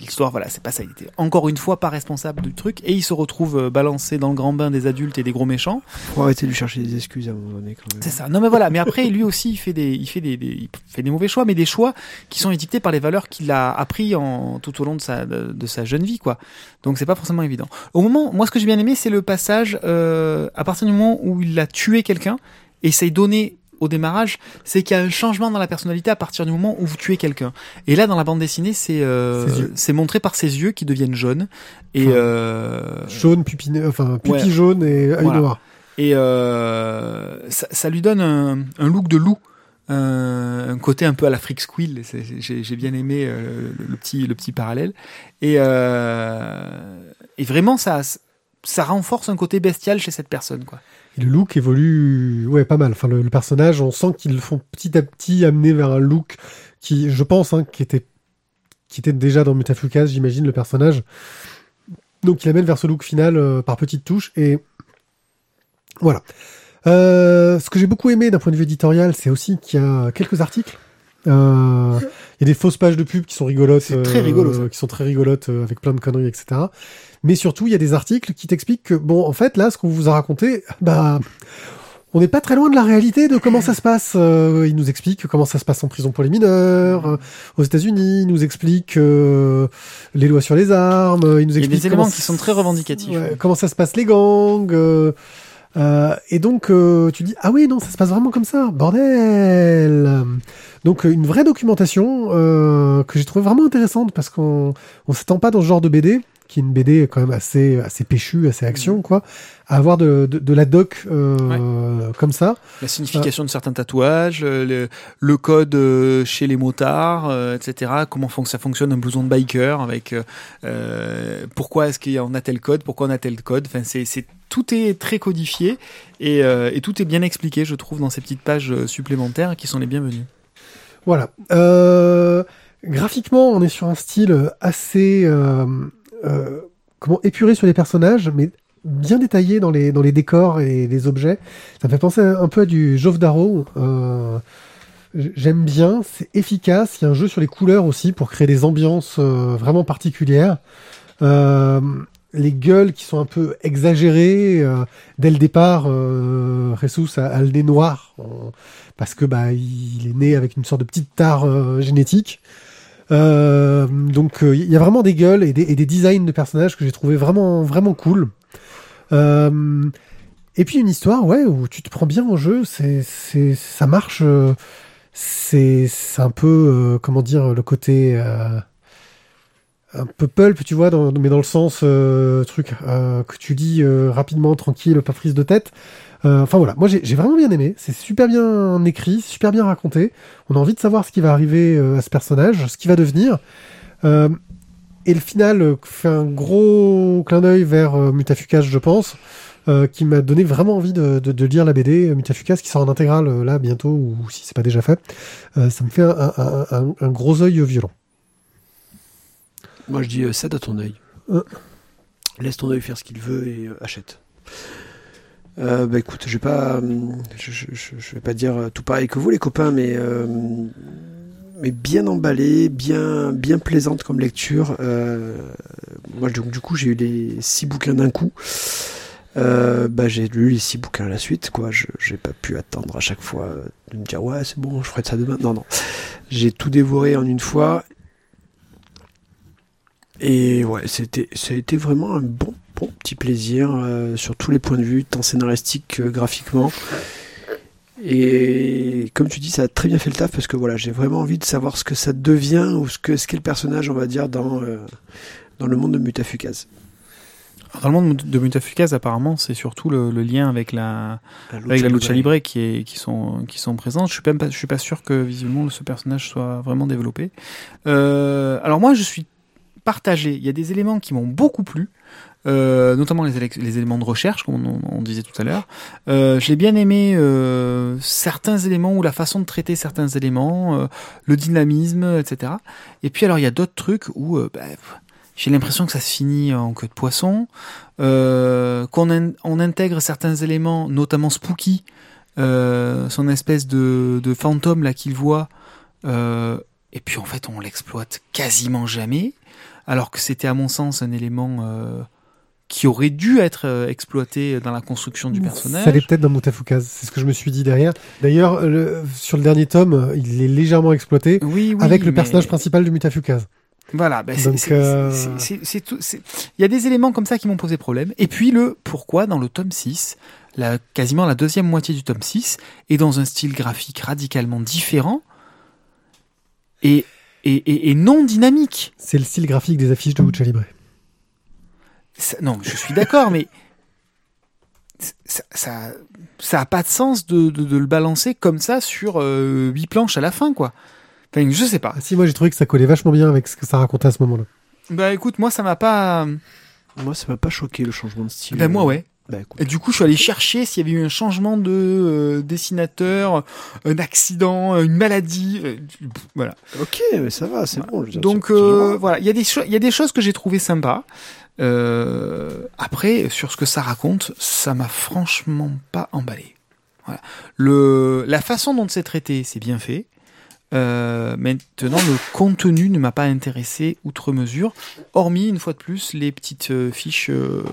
l'histoire, voilà, c'est pas ça. Il était encore une fois pas responsable du truc, et il se retrouve euh, balancé dans le grand bain des adultes et des gros méchants. Faut arrêter de lui chercher des excuses à un moment donné. Quand même. C'est ça. Non mais voilà. Mais après, lui aussi, il fait des, il fait des, des- il fait des mauvais choix, mais des choix qui sont édictés par les valeurs qu'il a appris en tout au long de sa, de, de sa jeune vie, quoi. Donc c'est pas forcément évident. Au moment, moi, ce que j'ai bien aimé, c'est le passage euh, à partir du moment où il a tué quelqu'un et c'est donné au démarrage, c'est qu'il y a un changement dans la personnalité à partir du moment où vous tuez quelqu'un. Et là, dans la bande dessinée, c'est euh, c'est montré par ses yeux qui deviennent jaunes et Enfin, euh, Jaune, pupille, enfin pupille Ouais. jaune et œil Voilà. noir. et euh, ça, ça lui donne un, un look de loup. Un, un côté un peu à la Freak Squill, j'ai bien aimé euh, le, le petit le petit parallèle et euh, et vraiment ça ça renforce un côté bestial chez cette personne quoi. Le look évolue, ouais, pas mal. Enfin, le, le personnage, on sent qu'ils le font petit à petit amener vers un look qui, je pense, hein, qui était, qui était déjà dans Mutafukas, j'imagine, le personnage. Donc, il amène vers ce look final euh, par petites touches et voilà. Euh, ce que j'ai beaucoup aimé d'un point de vue éditorial, c'est aussi qu'il y a quelques articles. Euh, y a des fausses pages de pub qui sont rigolotes, très rigolo, ça. qui sont très rigolotes euh, avec plein de conneries, etc. Mais surtout, il y a des articles qui t'expliquent que, bon, en fait, là, ce qu'on vous a raconté, bah, on n'est pas très loin de la réalité de comment ça se passe. Euh, il nous explique comment ça se passe en prison pour les mineurs, euh, aux États-Unis. Il nous explique euh, les lois sur les armes. euh, Il nous Il y a explique des éléments qui sont très revendicatifs. Ouais, comment ça se passe les gangs. Euh, et donc, euh, tu dis, ah oui, non, ça se passe vraiment comme ça, bordel. Donc, une vraie documentation euh, que j'ai trouvé vraiment intéressante parce qu'on on s'attend pas dans ce genre de BD, qui est une BD quand même assez, assez péchue, assez action, quoi, à avoir de, de, de la doc euh, comme ça. La signification de certains tatouages, euh, le, le code euh, chez les motards, euh, etc. Comment fon- ça fonctionne un blouson de biker avec pourquoi est-ce qu'on a tel code, pourquoi on a tel code. Enfin, c'est, tout est très codifié et, et tout est bien expliqué, je trouve, dans ces petites pages supplémentaires qui sont les bienvenues. Voilà. Euh, graphiquement, on est sur un style assez euh, euh, comment épuré sur les personnages, mais bien détaillé dans les dans les décors et les objets. Ça me fait penser un peu à du Jove Darrow. Euh, J'aime bien, c'est efficace. Il y a un jeu sur les couleurs aussi pour créer des ambiances euh, vraiment particulières. Euh, les gueules qui sont un peu exagérées euh, dès le départ. Euh, Jesus a, a le nez noir parce que bah il est né avec une sorte de petite tare génétique. Euh, donc euh, il y a vraiment des gueules et des, designs de personnages que j'ai trouvé vraiment vraiment cool. Euh, et puis une histoire ouais où tu te prends bien au jeu, c'est c'est ça marche. euh, c'est c'est un peu comment dire le côté un peu pulp, tu vois, mais dans le sens euh, truc euh, que tu euh, rapidement, tranquille, pas prise de tête. Euh, Enfin voilà, moi j'ai j'ai vraiment bien aimé. C'est super bien écrit, super bien raconté. On a envie de savoir ce qui va arriver euh, à ce personnage, ce qui va devenir. Euh, et le final fait un gros clin d'œil vers Mutafukas, je pense, euh, qui m'a donné vraiment envie de, de, de lire la BD euh, Mutafukas, qui sort en intégrale euh, là bientôt, ou si c'est pas déjà fait. Ça me fait un, un, un, un gros œil violent. Moi, je dis, cède à ton œil. Laisse ton œil faire ce qu'il veut et achète. Euh, bah écoute, je vais pas, je, vais pas dire tout pareil que vous les copains, mais euh, mais bien emballé, bien bien plaisante comme lecture. Euh, moi donc du coup j'ai eu les six bouquins d'un coup. Bah j'ai lu les six bouquins à la suite quoi. J'ai pas pu attendre à chaque fois de me dire ouais c'est bon je ferai ça demain. Non non, j'ai tout dévoré en une fois. Et ouais, c'était, ça a été vraiment un bon, bon petit plaisir euh, sur tous les points de vue, tant scénaristique que graphiquement. Et comme tu dis, ça a très bien fait le taf parce que voilà, j'ai vraiment envie de savoir ce que ça devient ou ce que ce qu'est le personnage, on va dire, dans, euh, dans le monde de Mutafukaz. Dans le monde de Mutafukaz, apparemment, c'est surtout le, le lien avec la, avec la lucha libre qui, est, qui, sont, qui sont présentes. Je suis, même pas, je suis pas sûr que visuellement ce personnage soit vraiment développé. Euh, alors moi, je suis partagé. Il y a des éléments qui m'ont beaucoup plu. Euh, notamment les, éléments de recherche, comme on, disait tout à l'heure. Euh, J'ai bien aimé euh, certains éléments ou la façon de traiter certains éléments, le dynamisme, etc. Et puis alors il y a d'autres trucs où bah, j'ai l'impression que ça se finit en queue de poisson, qu'on in- on intègre certains éléments, notamment Spooky, son espèce de, de fantôme là qu'il voit, et puis en fait on l'exploite quasiment jamais, alors que c'était à mon sens un élément euh, qui aurait dû être euh, exploité dans la construction du personnage. Ça l'est peut-être dans Mutafukaz, c'est ce que je me suis dit derrière. D'ailleurs, le- sur le dernier tome, euh, il est légèrement exploité Oui, oui, avec le mais- personnage principal du Mutafukaz. Voilà, ben c'est- euh, tout. Il y a des éléments comme ça qui m'ont posé problème. Et puis le pourquoi dans le tome 6, la, quasiment la deuxième moitié du tome 6, est dans un style graphique radicalement différent et, et, et, et non dynamique. C'est le style graphique des affiches de Lucha Libre. Ça- non, je suis d'accord, mais ça, ça, ça a pas de sens de, de, de le balancer comme ça sur euh, huit planches à la fin, quoi. Enfin, je sais pas. Ah, si, moi j'ai trouvé que ça collait vachement bien avec ce que ça racontait à ce moment-là. Bah écoute, moi ça m'a pas. Moi, ça m'a pas choqué le changement de style. Ben moi ouais. Bah. Et du coup, je suis allé chercher s'il y avait eu un changement de euh, dessinateur, un accident, une maladie. euh, voilà. Ok, mais ça va, c'est bon. je veux dire, Donc euh, voilà, il y a des il y a des choses que j'ai trouvées sympas. Euh, après, sur ce que ça raconte, ça m'a franchement pas emballé. Voilà. Le la façon dont c'est traité, c'est bien fait. Euh, maintenant, le contenu ne m'a pas intéressé outre mesure, hormis une fois de plus les petites euh, fiches euh,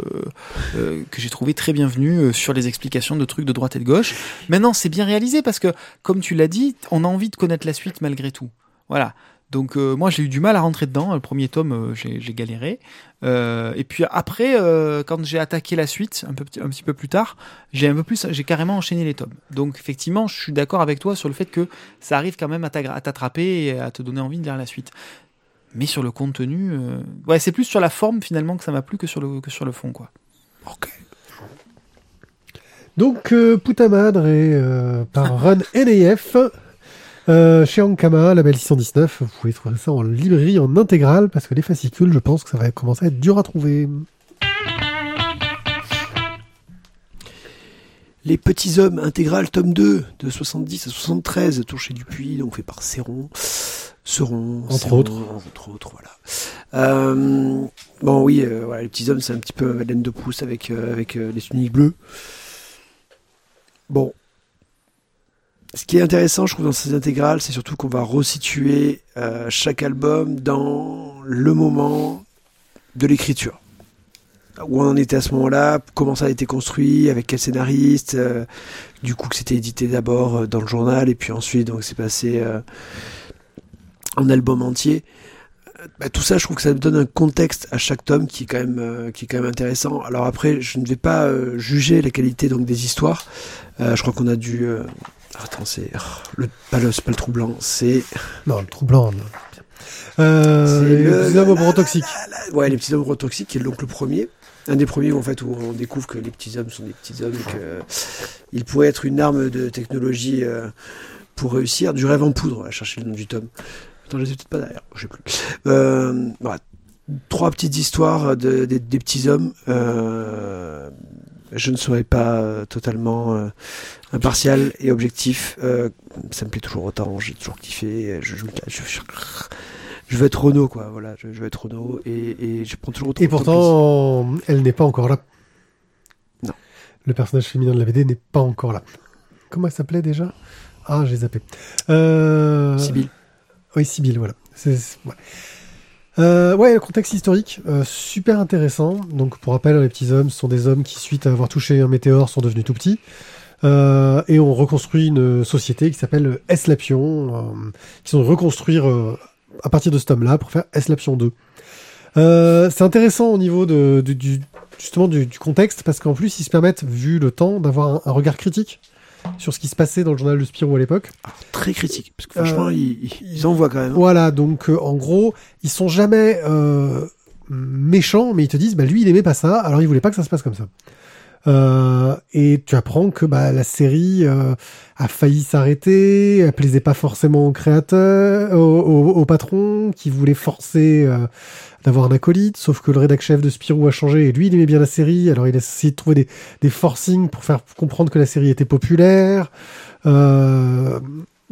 euh, que j'ai trouvées très bienvenues sur les explications de trucs de droite et de gauche. Maintenant, c'est bien réalisé parce que, comme tu l'as dit, on a envie de connaître la suite malgré tout. Voilà. Donc euh, moi j'ai eu du mal à rentrer dedans. Le premier tome euh, j'ai galéré. Euh, et puis après quand j'ai attaqué la suite un petit peu plus tard, j'ai un peu plus j'ai carrément enchaîné les tomes. Donc effectivement je suis d'accord avec toi sur le fait que ça arrive quand même à t'attraper et à te donner envie de lire la suite. Mais sur le contenu, c'est plus sur la forme finalement que ça m'a plu que sur le fond quoi. Ok. Donc, euh, Puta Madre est par Run NAF. Euh, chez Ankama, label 619, vous pouvez trouver ça en librairie en intégrale parce que les fascicules, je pense que ça va commencer à être dur à trouver. Les Petits Hommes intégral tome 2 de 70 à 73, toujours chez Dupuis, donc fait par Céron. Seron, Entre Céron, autres. Entre autres, voilà. Euh, bon, oui, euh, voilà, les Petits Hommes, c'est un petit peu Madeleine de Proust avec, euh, avec les tuniques bleues. Bon. Ce qui est intéressant, je trouve, dans ces intégrales, c'est surtout qu'on va resituer euh, chaque album dans le moment de l'écriture où on en était à ce moment-là, comment ça a été construit, avec quel scénariste, euh, du coup que c'était édité d'abord euh, dans le journal et puis ensuite donc c'est passé en album entier. Bah, tout ça, je trouve que ça donne un contexte à chaque tome qui est quand même qui est quand même intéressant. Alors après, je ne vais pas juger la qualité donc des histoires. Je crois qu'on a dû Attends, c'est. oh, le, pas le, pas le troublant, c'est. Non, le troublant. non. Euh, C'est les le- petits hommes au toxiques. Ouais, les petits hommes toxiques, qui est donc le premier. Un des premiers en fait où on découvre que les petits hommes sont des petits hommes et que ils pourraient être une arme de technologie euh, pour réussir. Du rêve en poudre, on va chercher le nom du tome. Attends, je les ai peut-être pas derrière, je sais plus. Euh, voilà. Trois petites histoires de, des- des petits hommes. Euh, je ne serai pas euh, totalement euh, impartial et objectif. Euh, ça me plaît toujours autant, j'ai toujours kiffé. Je, je, je, je- je veux être Renault, quoi. Voilà, je, veux être Renault et, et je prends toujours autant Et de pourtant, elle n'est pas encore là. Non. Le personnage féminin de la BD n'est pas encore là. Comment elle s'appelait déjà? Ah, j'ai zappé. Euh... Sibyl. Oui, Sibyl, voilà. C'est, c'est- ouais. Euh, ouais, le contexte historique, euh, super intéressant. Donc, pour rappel, les petits hommes sont des hommes qui, suite à avoir touché un météore, sont devenus tout petits. Euh, et on reconstruit une société qui s'appelle S-Lapion, euh, qui sont reconstruire euh, à partir de ce tome-là pour faire S-Lapion 2. Euh, c'est intéressant au niveau de, du- du, justement du, contexte parce qu'en plus ils se permettent, vu le temps, d'avoir un regard critique sur ce qui se passait dans le journal de Spirou à l'époque. Alors, très critique, parce que franchement, Euh, ils, ils- ils envoient quand même. Voilà, donc euh, en gros, ils sont jamais euh, méchants, mais ils te disent, bah lui il aimait pas ça, alors il voulait pas que ça se passe comme ça. Euh, et tu apprends que bah, la série euh, a failli s'arrêter, elle plaisait pas forcément au créateur, au, au- au patron, qui voulait forcer euh, d'avoir un acolyte, sauf que le rédac chef de Spirou a changé et lui il aimait bien la série, alors il a essayé de trouver des, des forcings pour faire comprendre que la série était populaire. Euh,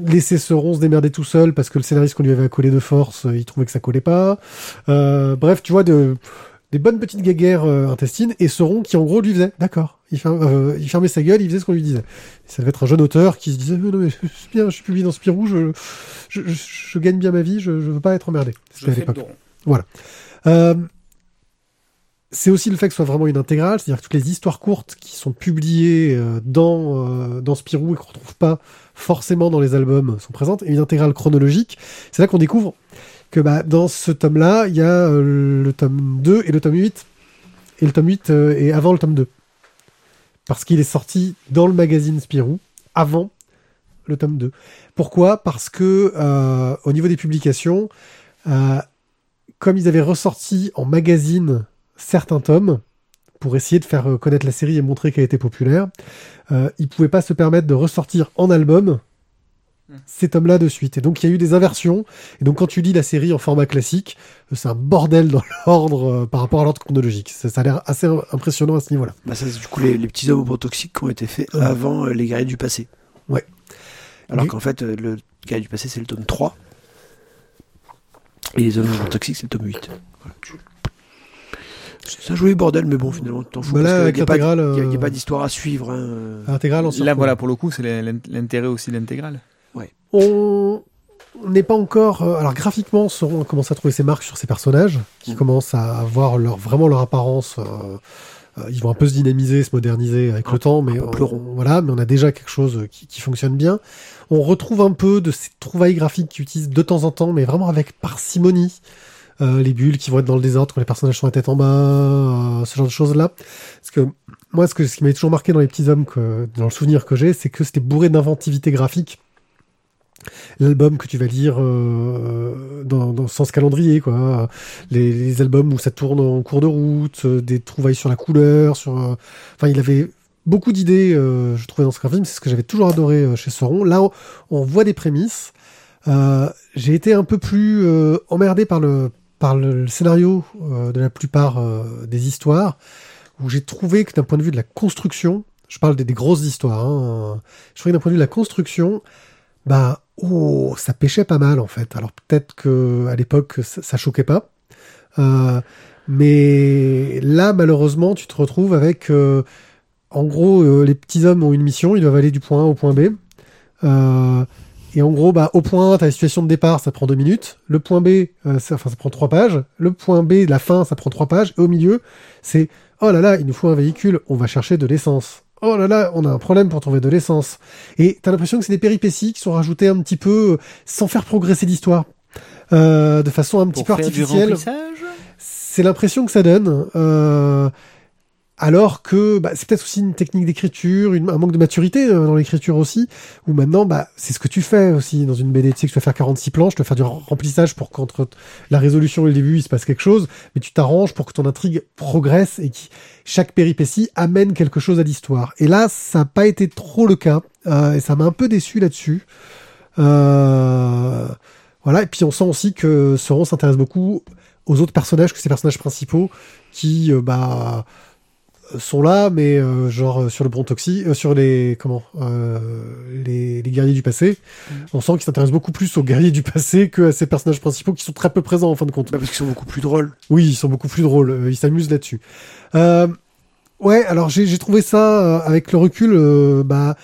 laisser Seron se démerder tout seul parce que le scénariste qu'on lui avait accolé de force, euh, il trouvait que ça collait pas. Euh, bref, tu vois, de, des bonnes petites guéguerres euh, intestines et Seron qui en gros lui faisait, d'accord, il, euh, il fermait sa gueule, il faisait ce qu'on lui disait. Ça devait être un jeune auteur qui se disait, non mais c'est bien, je suis publié dans Spirou, je, je, je, je gagne bien ma vie, je, veux pas être emmerdé. C'était à l'époque. Euh, c'est aussi le fait que ce soit vraiment une intégrale, c'est-à-dire que toutes les histoires courtes qui sont publiées dans, dans Spirou et qu'on retrouve pas forcément dans les albums sont présentes, et une intégrale chronologique. C'est là qu'on découvre que bah, dans ce tome-là, il y a euh, le tome 2 et le tome 8. Et le tome 8 euh, est avant le tome 2. Parce qu'il est sorti dans le magazine Spirou avant le tome 2. Pourquoi? Parce que euh, au niveau des publications, comme ils avaient ressorti en magazine certains tomes pour essayer de faire connaître la série et montrer qu'elle était populaire, ils pouvaient pas se permettre de ressortir en album. Ces tomes-là de suite. Et donc il y a eu des inversions. Et donc quand tu lis la série en format classique, euh, c'est un bordel dans l'ordre euh, par rapport à l'ordre chronologique. Ça, ça a l'air assez impressionnant à ce niveau-là. Bah, ça, c'est du coup les, les petits hommes toxiques qui ont été faits Ouais. avant euh, les guerriers du passé. Ouais. Alors qu'en fait, euh, le guerrier du passé, c'est le tome 3. Et les hommes toxiques, c'est le tome 8. Voilà. C'est un joli bordel, mais bon, finalement, t'en fous. Bah là, parce avec qu'il n'y a, pas- il a- il a d'histoire à suivre. hein. Intégrale en Là, voilà, pour le coup, c'est l'in- l'intérêt aussi de l'intégrale. On on n'est pas encore. euh, alors graphiquement, Sauron a commencé à trouver ses marques sur ses personnages, qui Mm. commencent à avoir leur, vraiment leur apparence. euh, euh, ils vont un peu se dynamiser, se moderniser avec le temps, mais on, voilà, mais on a déjà quelque chose qui, qui fonctionne bien. On retrouve un peu de ces trouvailles graphiques qu'ils utilisent de temps en temps, mais vraiment avec parcimonie. Euh, les bulles qui vont être dans le désordre quand les personnages sont la tête en bas, euh, ce genre de choses là. Parce que moi, ce, que, ce qui m'a toujours marqué dans les petits hommes, que, dans le souvenir que j'ai, c'est que c'était bourré d'inventivité graphique l'album que tu vas lire euh, dans, dans le sens calendrier, quoi. Les, les albums où ça tourne en cours de route, euh, des trouvailles sur la couleur, sur. euh, Enfin, il avait beaucoup d'idées, euh, je trouvais dans ce film. C'est ce que j'avais toujours adoré chez Sauron. Là, on, on voit des prémices. J'ai été un peu plus emmerdé par le par le, le scénario de la plupart des histoires, où j'ai trouvé que d'un point de vue de la construction, je parle des, des grosses histoires, hein, je trouvais que d'un point de vue de la construction, bah oh ça pêchait pas mal en fait. Alors peut-être que à l'époque ça, choquait pas. Euh, mais là malheureusement tu te retrouves avec euh, en gros euh, les petits hommes ont une mission ils doivent aller du point A au point B. Et en gros bah au point A t'as la situation de départ ça prend deux minutes. Le point B enfin ça prend trois pages. Le point B la fin ça prend trois pages. Et au milieu c'est oh là là il nous faut un véhicule on va chercher de l'essence oh là là, on a un problème pour trouver de l'essence. Et t'as l'impression que c'est des péripéties qui sont rajoutées un petit peu euh, sans faire progresser l'histoire. Euh, de façon un petit Pour peu artificielle. C'est l'impression que ça donne. Euh, alors que bah, c'est peut-être aussi une technique d'écriture, un manque de maturité euh, dans l'écriture aussi, où maintenant, bah, c'est ce que tu fais aussi dans une BD. Tu sais que tu vas faire 46 planches, tu vas faire du remplissage pour qu'entre la résolution et le début, il se passe quelque chose, mais tu t'arranges pour que ton intrigue progresse et que chaque péripétie amène quelque chose à l'histoire. Et là, ça n'a pas été trop le cas, euh, et ça m'a un peu déçu là-dessus. Euh, voilà, et puis on sent aussi que Sauron s'intéresse beaucoup aux autres personnages que ces personnages principaux qui bah sont là mais euh, genre euh, sur le brontoxy euh, sur les comment euh, les, les guerriers du passé on sent qu'il s'intéresse beaucoup plus aux guerriers du passé que à ces personnages principaux qui sont très peu présents en fin de compte. Bah, parce qu'ils sont beaucoup plus drôles. oui ils sont beaucoup plus drôles euh, ils s'amusent là-dessus. Euh, ouais alors j'ai j'ai trouvé ça euh, avec le recul euh, bah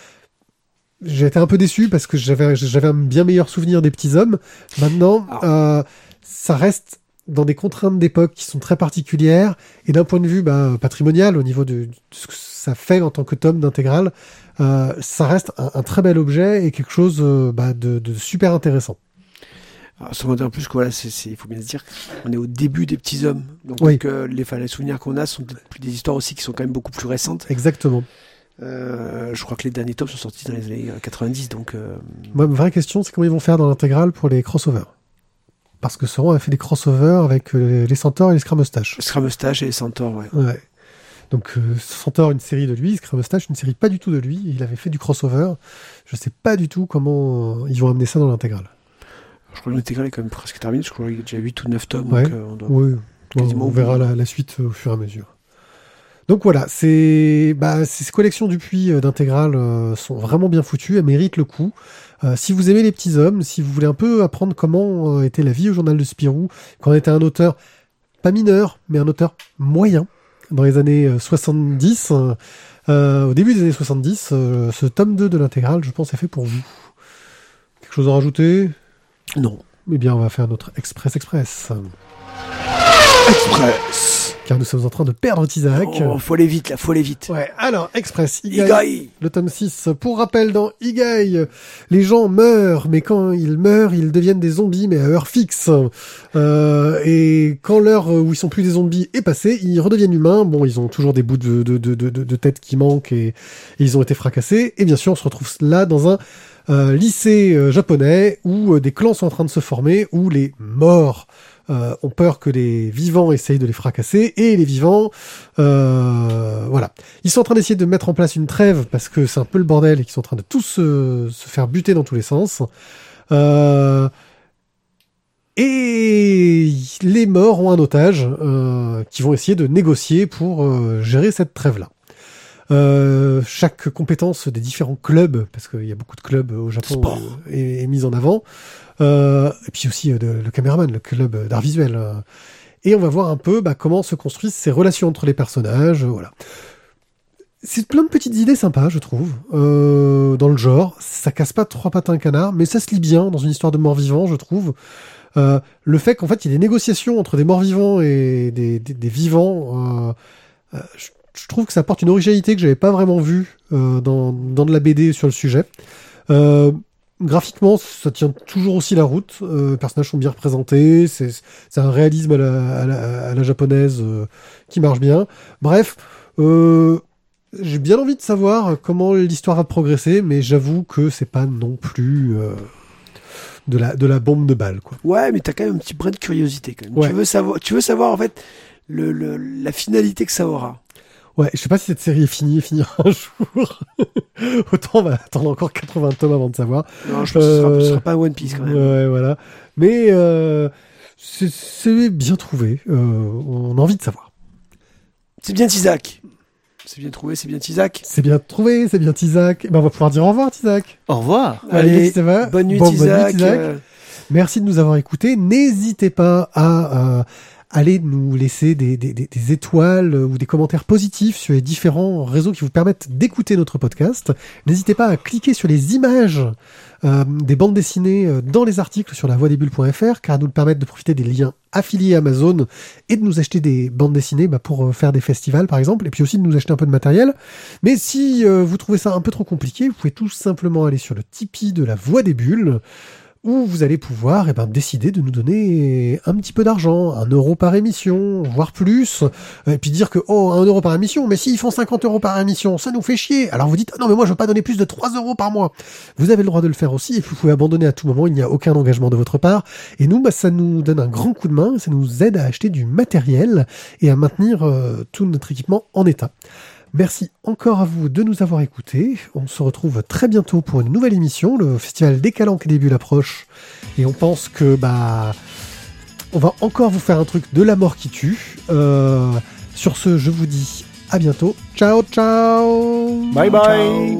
j'ai été un peu déçu parce que j'avais j'avais un bien meilleur souvenir des petits hommes. Maintenant euh, ça reste dans des contraintes d'époque qui sont très particulières et d'un point de vue bah, patrimonial au niveau de, de ce que ça fait en tant que tome d'intégral, euh, ça reste un, un très bel objet et quelque chose euh, bah, de, de super intéressant. Alors, sans mentir en plus que voilà, il faut bien se dire qu'on est au début des petits hommes. Donc Oui. euh, les, souvenirs qu'on a sont plus des histoires aussi qui sont quand même beaucoup plus récentes. Exactement. Euh, je crois que les derniers tomes sont sortis dans les années 90, donc euh, ma vraie question, c'est comment ils vont faire dans l'intégrale pour les crossovers? Parce que Sauron a fait des crossovers avec euh, les Centaures et les Scramustaches. Scramustache et Centaure, ouais. Ouais. Donc euh, Centaure, une série de lui, Scramustache, une série pas du tout de lui. Il avait fait du crossover. Je sais pas du tout comment ils vont amener ça dans l'intégrale. Je crois que l'intégrale est quand même presque terminée. Je crois qu'il y a déjà 8 ou 9 tomes. Ouais. Donc, euh, on doit- Oui, on, Quasiment verra la, la suite euh, au fur et à mesure. Donc voilà, c'est bah, ces collections du puits d'intégrales sont vraiment bien foutues, elles méritent le coup. Euh, si vous aimez les petits hommes, si vous voulez un peu apprendre comment euh, était la vie au journal de Spirou, quand on était un auteur pas mineur, mais un auteur moyen dans les années euh, 70, euh, euh, au début des années 70, euh, ce tome 2 de l'intégrale, je pense, est fait pour vous. Quelque chose à rajouter? Non. Eh bien, on va faire notre Express Express. Express. Car nous sommes en train de perdre Tizak. Oh, faut aller vite, là, faut aller vite. Ouais, alors, Express, Igai, Igai. le tome 6. Pour rappel, dans Igai, les gens meurent, mais quand ils meurent, ils deviennent des zombies, mais à heure fixe. Euh, et quand l'heure où ils sont plus des zombies est passée, ils redeviennent humains. Bon, ils ont toujours des bouts de, de, de, de, de tête qui manquent et, et ils ont été fracassés. Et bien sûr, on se retrouve là dans un euh, lycée euh, japonais où euh, des clans sont en train de se former, où les morts euh, ont peur que les vivants essayent de les fracasser et les vivants, euh, voilà. Ils sont en train d'essayer de mettre en place une trêve parce que c'est un peu le bordel et qu'ils sont en train de tous se, se faire buter dans tous les sens. Euh, et les morts ont un otage euh, qui vont essayer de négocier pour euh, gérer cette trêve-là. Euh, chaque compétence des différents clubs, parce qu'il y a beaucoup de clubs au Japon, euh, est mise en avant. Euh, et puis aussi euh, de- le caméraman, le club d'art visuel. euh. Et on va voir un peu bah, comment se construisent ces relations entre les personnages. voilà. C'est plein de petites idées sympas, je trouve, euh, dans le genre. Ça casse pas trois pattes à un canard, mais ça se lit bien dans une histoire de mort-vivant, je trouve. Euh, le fait qu'en fait il y ait des négociations entre des morts-vivants et des, des, des vivants, euh, je, je trouve que ça apporte une originalité que j'avais pas vraiment vue dans, dans de la BD sur le sujet. Graphiquement, ça tient toujours aussi la route. Euh, les personnages sont bien représentés. C'est c'est un réalisme à la, à la, à la japonaise euh, qui marche bien. Bref, euh, j'ai bien envie de savoir comment l'histoire va progresser, mais j'avoue que c'est pas non plus euh, de la de la bombe de balle, quoi. Ouais, mais t'as quand même un petit brin de curiosité quand même. Ouais. Tu veux savoir, tu veux savoir en fait le, le- la finalité que ça aura. Ouais, je sais pas si cette série est finie et finira un jour. Autant on va attendre encore 80 tomes avant de savoir. Non, je pense que ce sera, ce sera pas One Piece quand même. Ouais, voilà. Mais euh, c'est- bien trouvé. Euh, on a envie de savoir. C'est bien Tizak. C'est bien trouvé, c'est bien Tizak. C'est bien trouvé, c'est bien Tizak. Ben, on va pouvoir dire au revoir, Tizak. Au revoir. Allez, va bonne nuit Bon, Tizak. Tizak. euh, Merci de nous avoir écoutés. N'hésitez pas à euh, aller nous laisser des, des- des- étoiles ou des commentaires positifs sur les différents réseaux qui vous permettent d'écouter notre podcast. N'hésitez pas à cliquer sur les images euh, des bandes dessinées euh, dans les articles sur lavoidesbulles.fr car elles nous permettent de profiter des liens affiliés Amazon et de nous acheter des bandes dessinées bah, pour euh, faire des festivals par exemple et puis aussi de nous acheter un peu de matériel. Mais si euh, vous trouvez ça un peu trop compliqué, vous pouvez tout simplement aller sur le Tipeee de la Voix des Bulles où vous allez pouvoir eh ben, décider de nous donner un petit peu d'argent, un euro par émission, voire plus, et puis dire que, oh, un euro par émission, mais s'ils font 50 euros par émission, ça nous fait chier. Alors vous dites, non, mais moi je veux pas donner plus de 3 euros par mois. Vous avez le droit de le faire aussi, et vous pouvez abandonner à tout moment, il n'y a aucun engagement de votre part. Et nous, bah, ça nous donne un grand coup de main, ça nous aide à acheter du matériel et à maintenir euh, tout notre équipement en état. Merci encore à vous de nous avoir écoutés. On se retrouve très bientôt pour une nouvelle émission. Le festival des Calanques début l'approche. Et on pense que bah on va encore vous faire un truc de la mort qui tue. Euh, sur ce, je vous dis à bientôt. Ciao ciao Bye bye